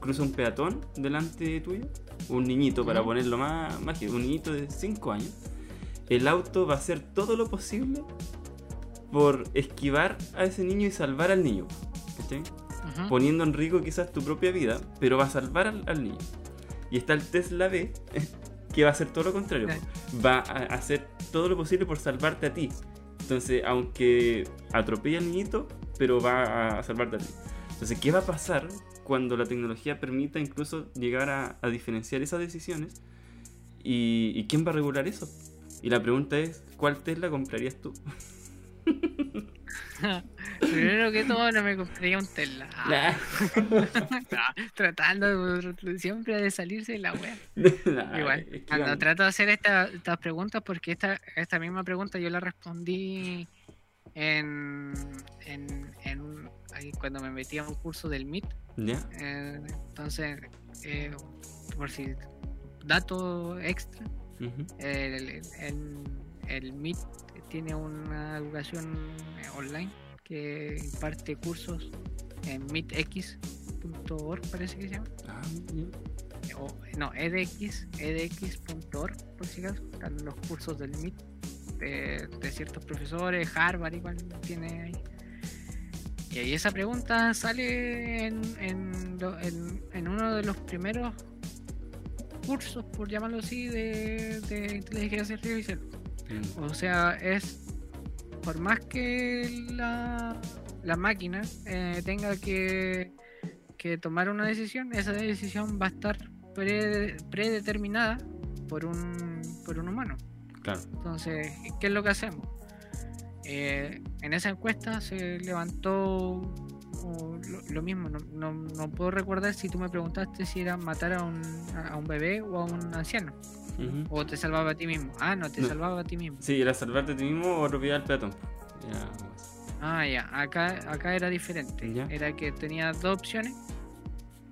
cruza un peatón delante tuyo, un niñito, para ponerlo más mágico, un niñito de 5 años, el auto va a hacer todo lo posible por esquivar a ese niño y salvar al niño, ¿cachai? Ujú. poniendo en riesgo quizás tu propia vida, pero va a salvar al, al niño. Y está el Tesla B, *laughs* que va a hacer todo lo contrario. Sí. Va a hacer todo lo posible por salvarte a ti. Entonces, aunque atropella al niñito, pero va a salvarte a ti. Entonces, ¿qué va a pasar cuando la tecnología permita incluso llegar a, a diferenciar esas decisiones? ¿Y, y quién va a regular eso? Y la pregunta es, ¿cuál Tesla comprarías tú? *laughs* Primero que todo, no me compraría un Tesla. *laughs* *laughs* Tratando de- siempre de salirse de la. Nah, Igual, es que cuando trato de hacer esta- estas preguntas, porque esta, esta misma pregunta yo la respondí en, en, en ahí cuando me metí a un curso del MIT. Eh, entonces, eh, por si dato extra, el, el, el MIT tiene una educación eh, online que imparte cursos en mitx.org, parece que se llama. Ah. O, no, edx, edx.org, por si acaso. Están los cursos del MIT de, de ciertos profesores, Harvard igual tiene ahí. Y ahí esa pregunta sale en, en, lo- en- en uno de los primeros cursos, por llamarlo así, de, de inteligencia artificial. Mm. O sea, es por más que la, la máquina eh, tenga que, que tomar una decisión, esa decisión va a estar pre- predeterminada por un, por un humano. Claro. Entonces, ¿qué es lo que hacemos? Eh, en esa encuesta se levantó uh, lo, lo mismo, no, no- no puedo recordar si tú me preguntaste si era matar a un, a un bebé o a un anciano, o te salvaba a ti mismo. Ah, no, te No. salvaba a ti mismo. Sí, era salvarte a ti mismo o atropellar al peatón. Ya, Ah, ya, acá, acá era diferente. Ya. Era que tenía dos opciones.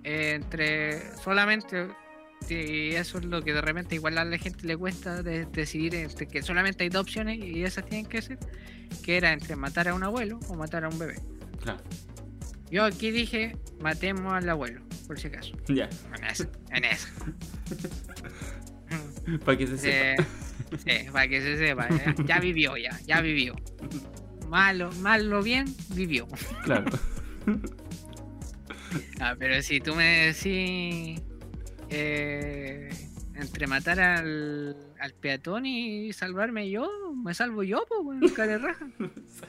eh, entre solamente, y eso es lo que de repente igual a la gente le cuesta de- decidir entre que solamente hay dos opciones y esas tienen que ser, que era entre matar a un abuelo o matar a un bebé. claro. Yo aquí dije, matemos al abuelo, por si acaso. *laughs* Ya, En eso, en eso. *laughs* para que se sepa. Eh, sí, para que se sepa, ya, ya vivió, ya, ya vivió. Malo, malo bien, vivió. Claro. *laughs* Ah, pero si tú me decís eh, entre matar al, al peatón y salvarme yo, me salvo yo, pues, weón, *laughs* de raja.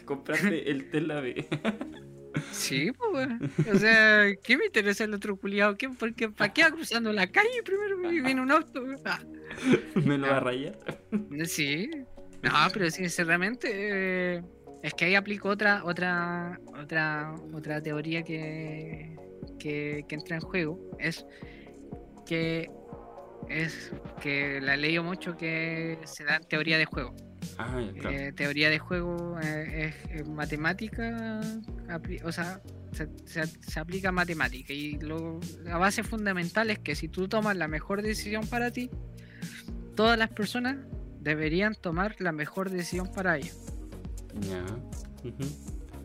Compraste el Tesla B. *laughs* Sí, pues, weón. O sea, ¿qué me interesa el otro culiado? ¿Qué, por qué, ¿Para qué va cruzando la calle primero y viene un auto? weón? *laughs* Ah, Me lo va a rayar. sí. No, pero sinceramente eh, es que ahí aplico otra, otra, otra, otra teoría que, que, que entra en juego. Es que es que la leído mucho que se da en teoría de juego. Ah, ya, claro. Eh, teoría de juego eh, es, es matemática, o sea, se, se- se aplica matemática y lo, la base fundamental es que si tú tomas la mejor decisión para ti, todas las personas deberían tomar la mejor decisión para ellos. Ujú.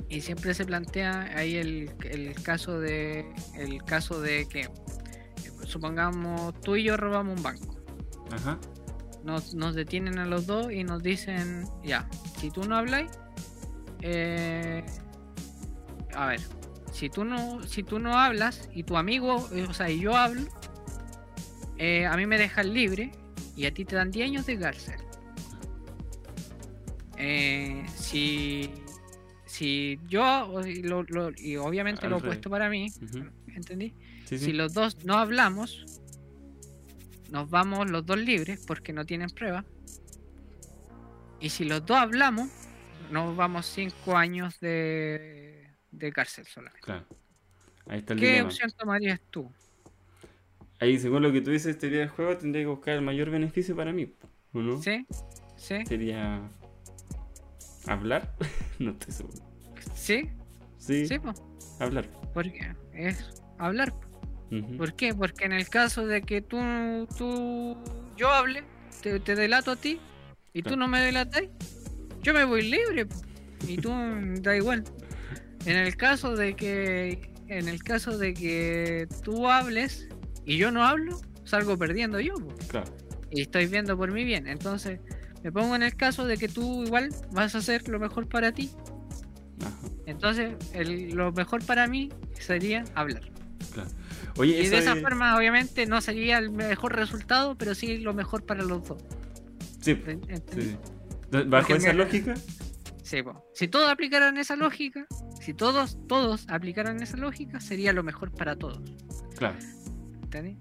Y siempre se plantea ahí el, el caso de el caso de que eh, supongamos tú y yo robamos un banco. Ajá. nos, nos detienen a los dos y nos dicen, ya, si tú no hablas, eh, a ver, si tú no, si tú no hablas y tu amigo, eh, o sea, y yo hablo, eh, a mí me dejan libre y a ti te dan 10 años de cárcel. Eh, si, si yo, y, lo- lo- y obviamente Al lo revés. opuesto para mí, Ujú. ¿entendí? Sí, sí. Si los dos no hablamos, nos vamos los dos libres porque no tienen prueba. Y si los dos hablamos, nos vamos cinco años de, de cárcel solamente. Claro. Ahí está el ¿Qué dilema. opción tomarías tú? Ahí, según lo que tú dices, teoría del juego, tendría que buscar el mayor beneficio para mí. ¿O no? ¿Sí? ¿Sí? Sería. ¿Hablar? *laughs* no estoy seguro. ¿Sí? Sí, ¿Sí? po? hablar. Porque es hablar. ¿Por qué? Porque en el caso de que tú, tú yo hable, te, te delato a ti y tú no me delatas, yo me voy libre y tú *laughs* da igual. En el caso de que en el caso de que tú hables y yo no hablo, salgo perdiendo yo Claro. y estoy viendo por mi bien. Entonces me pongo en el caso de que tú igual vas a hacer lo mejor para ti. Ajá. Entonces el- lo mejor para mí sería hablar. Claro. Oye, Y de esa es- forma, obviamente, no sería el mejor resultado, pero sí lo mejor para los dos. Sí, ¿Ent- sí. Bajo Porque esa mira- lógica, Sí, po. Si todos aplicaran esa lógica, si todos, todos aplicaran esa lógica, sería lo mejor para todos. claro. ¿Entendí?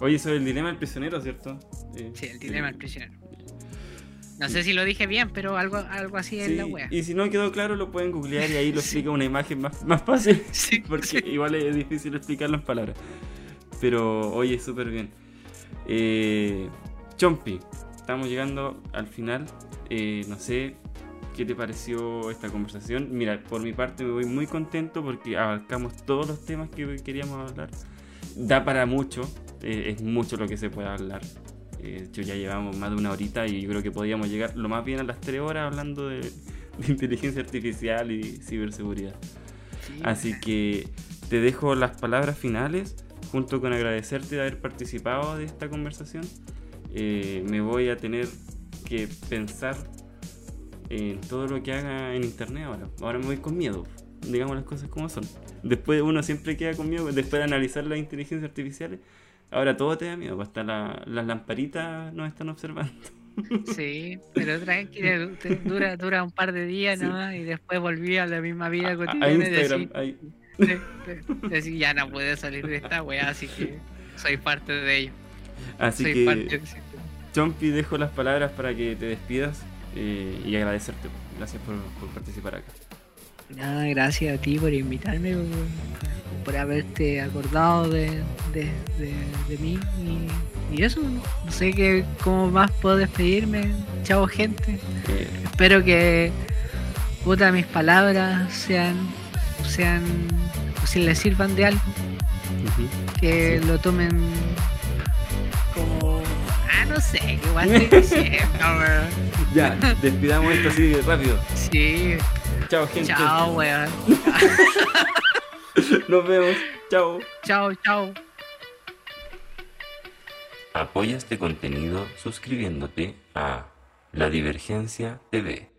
Oye, eso es el dilema del prisionero, ¿cierto? Eh, Sí, el dilema del prisionero. No sé si lo dije bien, pero algo, algo así es Sí, la wea. y si no quedó claro, lo pueden googlear y ahí lo *laughs* explica una imagen más, más fácil. *laughs* Sí, Porque sí. igual es difícil explicarlo en palabras. Pero oye, súper bien. Eh, Chompi, estamos llegando al final. Eh, no sé qué te pareció esta conversación. Mira, por mi parte me voy muy contento porque abarcamos todos los temas que queríamos hablar. Da para mucho, eh, es mucho lo que se puede hablar. Eh, hecho, ya llevamos más de una horita y yo creo que podríamos llegar lo más bien a las tres horas hablando de, *laughs* de inteligencia artificial y ciberseguridad. Sí, Así que te dejo las palabras finales junto con agradecerte de haber participado de esta conversación. Eh, me voy a tener que pensar en todo lo que haga en internet ahora. Ahora me voy con miedo, digamos las cosas como son. Después uno siempre queda con miedo, después de analizar las inteligencias artificiales, ahora todo te da miedo, hasta la- las lamparitas nos están observando. *laughs* Sí, pero tranquilo, te- dura, dura un par de días Sí. nomás y después volví a la misma vida A, a cotidiana y Instagram, decir, de- de- ya no puedo salir de esta wea, así que soy parte de ello. Así soy que... Chompi, dejo las palabras para que te despidas eh, y agradecerte. Gracias por, por participar acá. Nada, gracias a ti por invitarme, por, por haberte acordado de, de, de, de mí y, y eso, no sé que, cómo más puedo despedirme. Chao gente, espero que puta, mis palabras sean, sean, o si les sirvan de algo, que Sí. lo tomen como, ah, no sé, *laughs* que igual weón. Ya, despidamos esto así rápido. Sí, Chao, gente. chao, weón. *laughs* Nos vemos. Chao. Chao, chao. Apoya este contenido suscribiéndote a La Divergencia TV.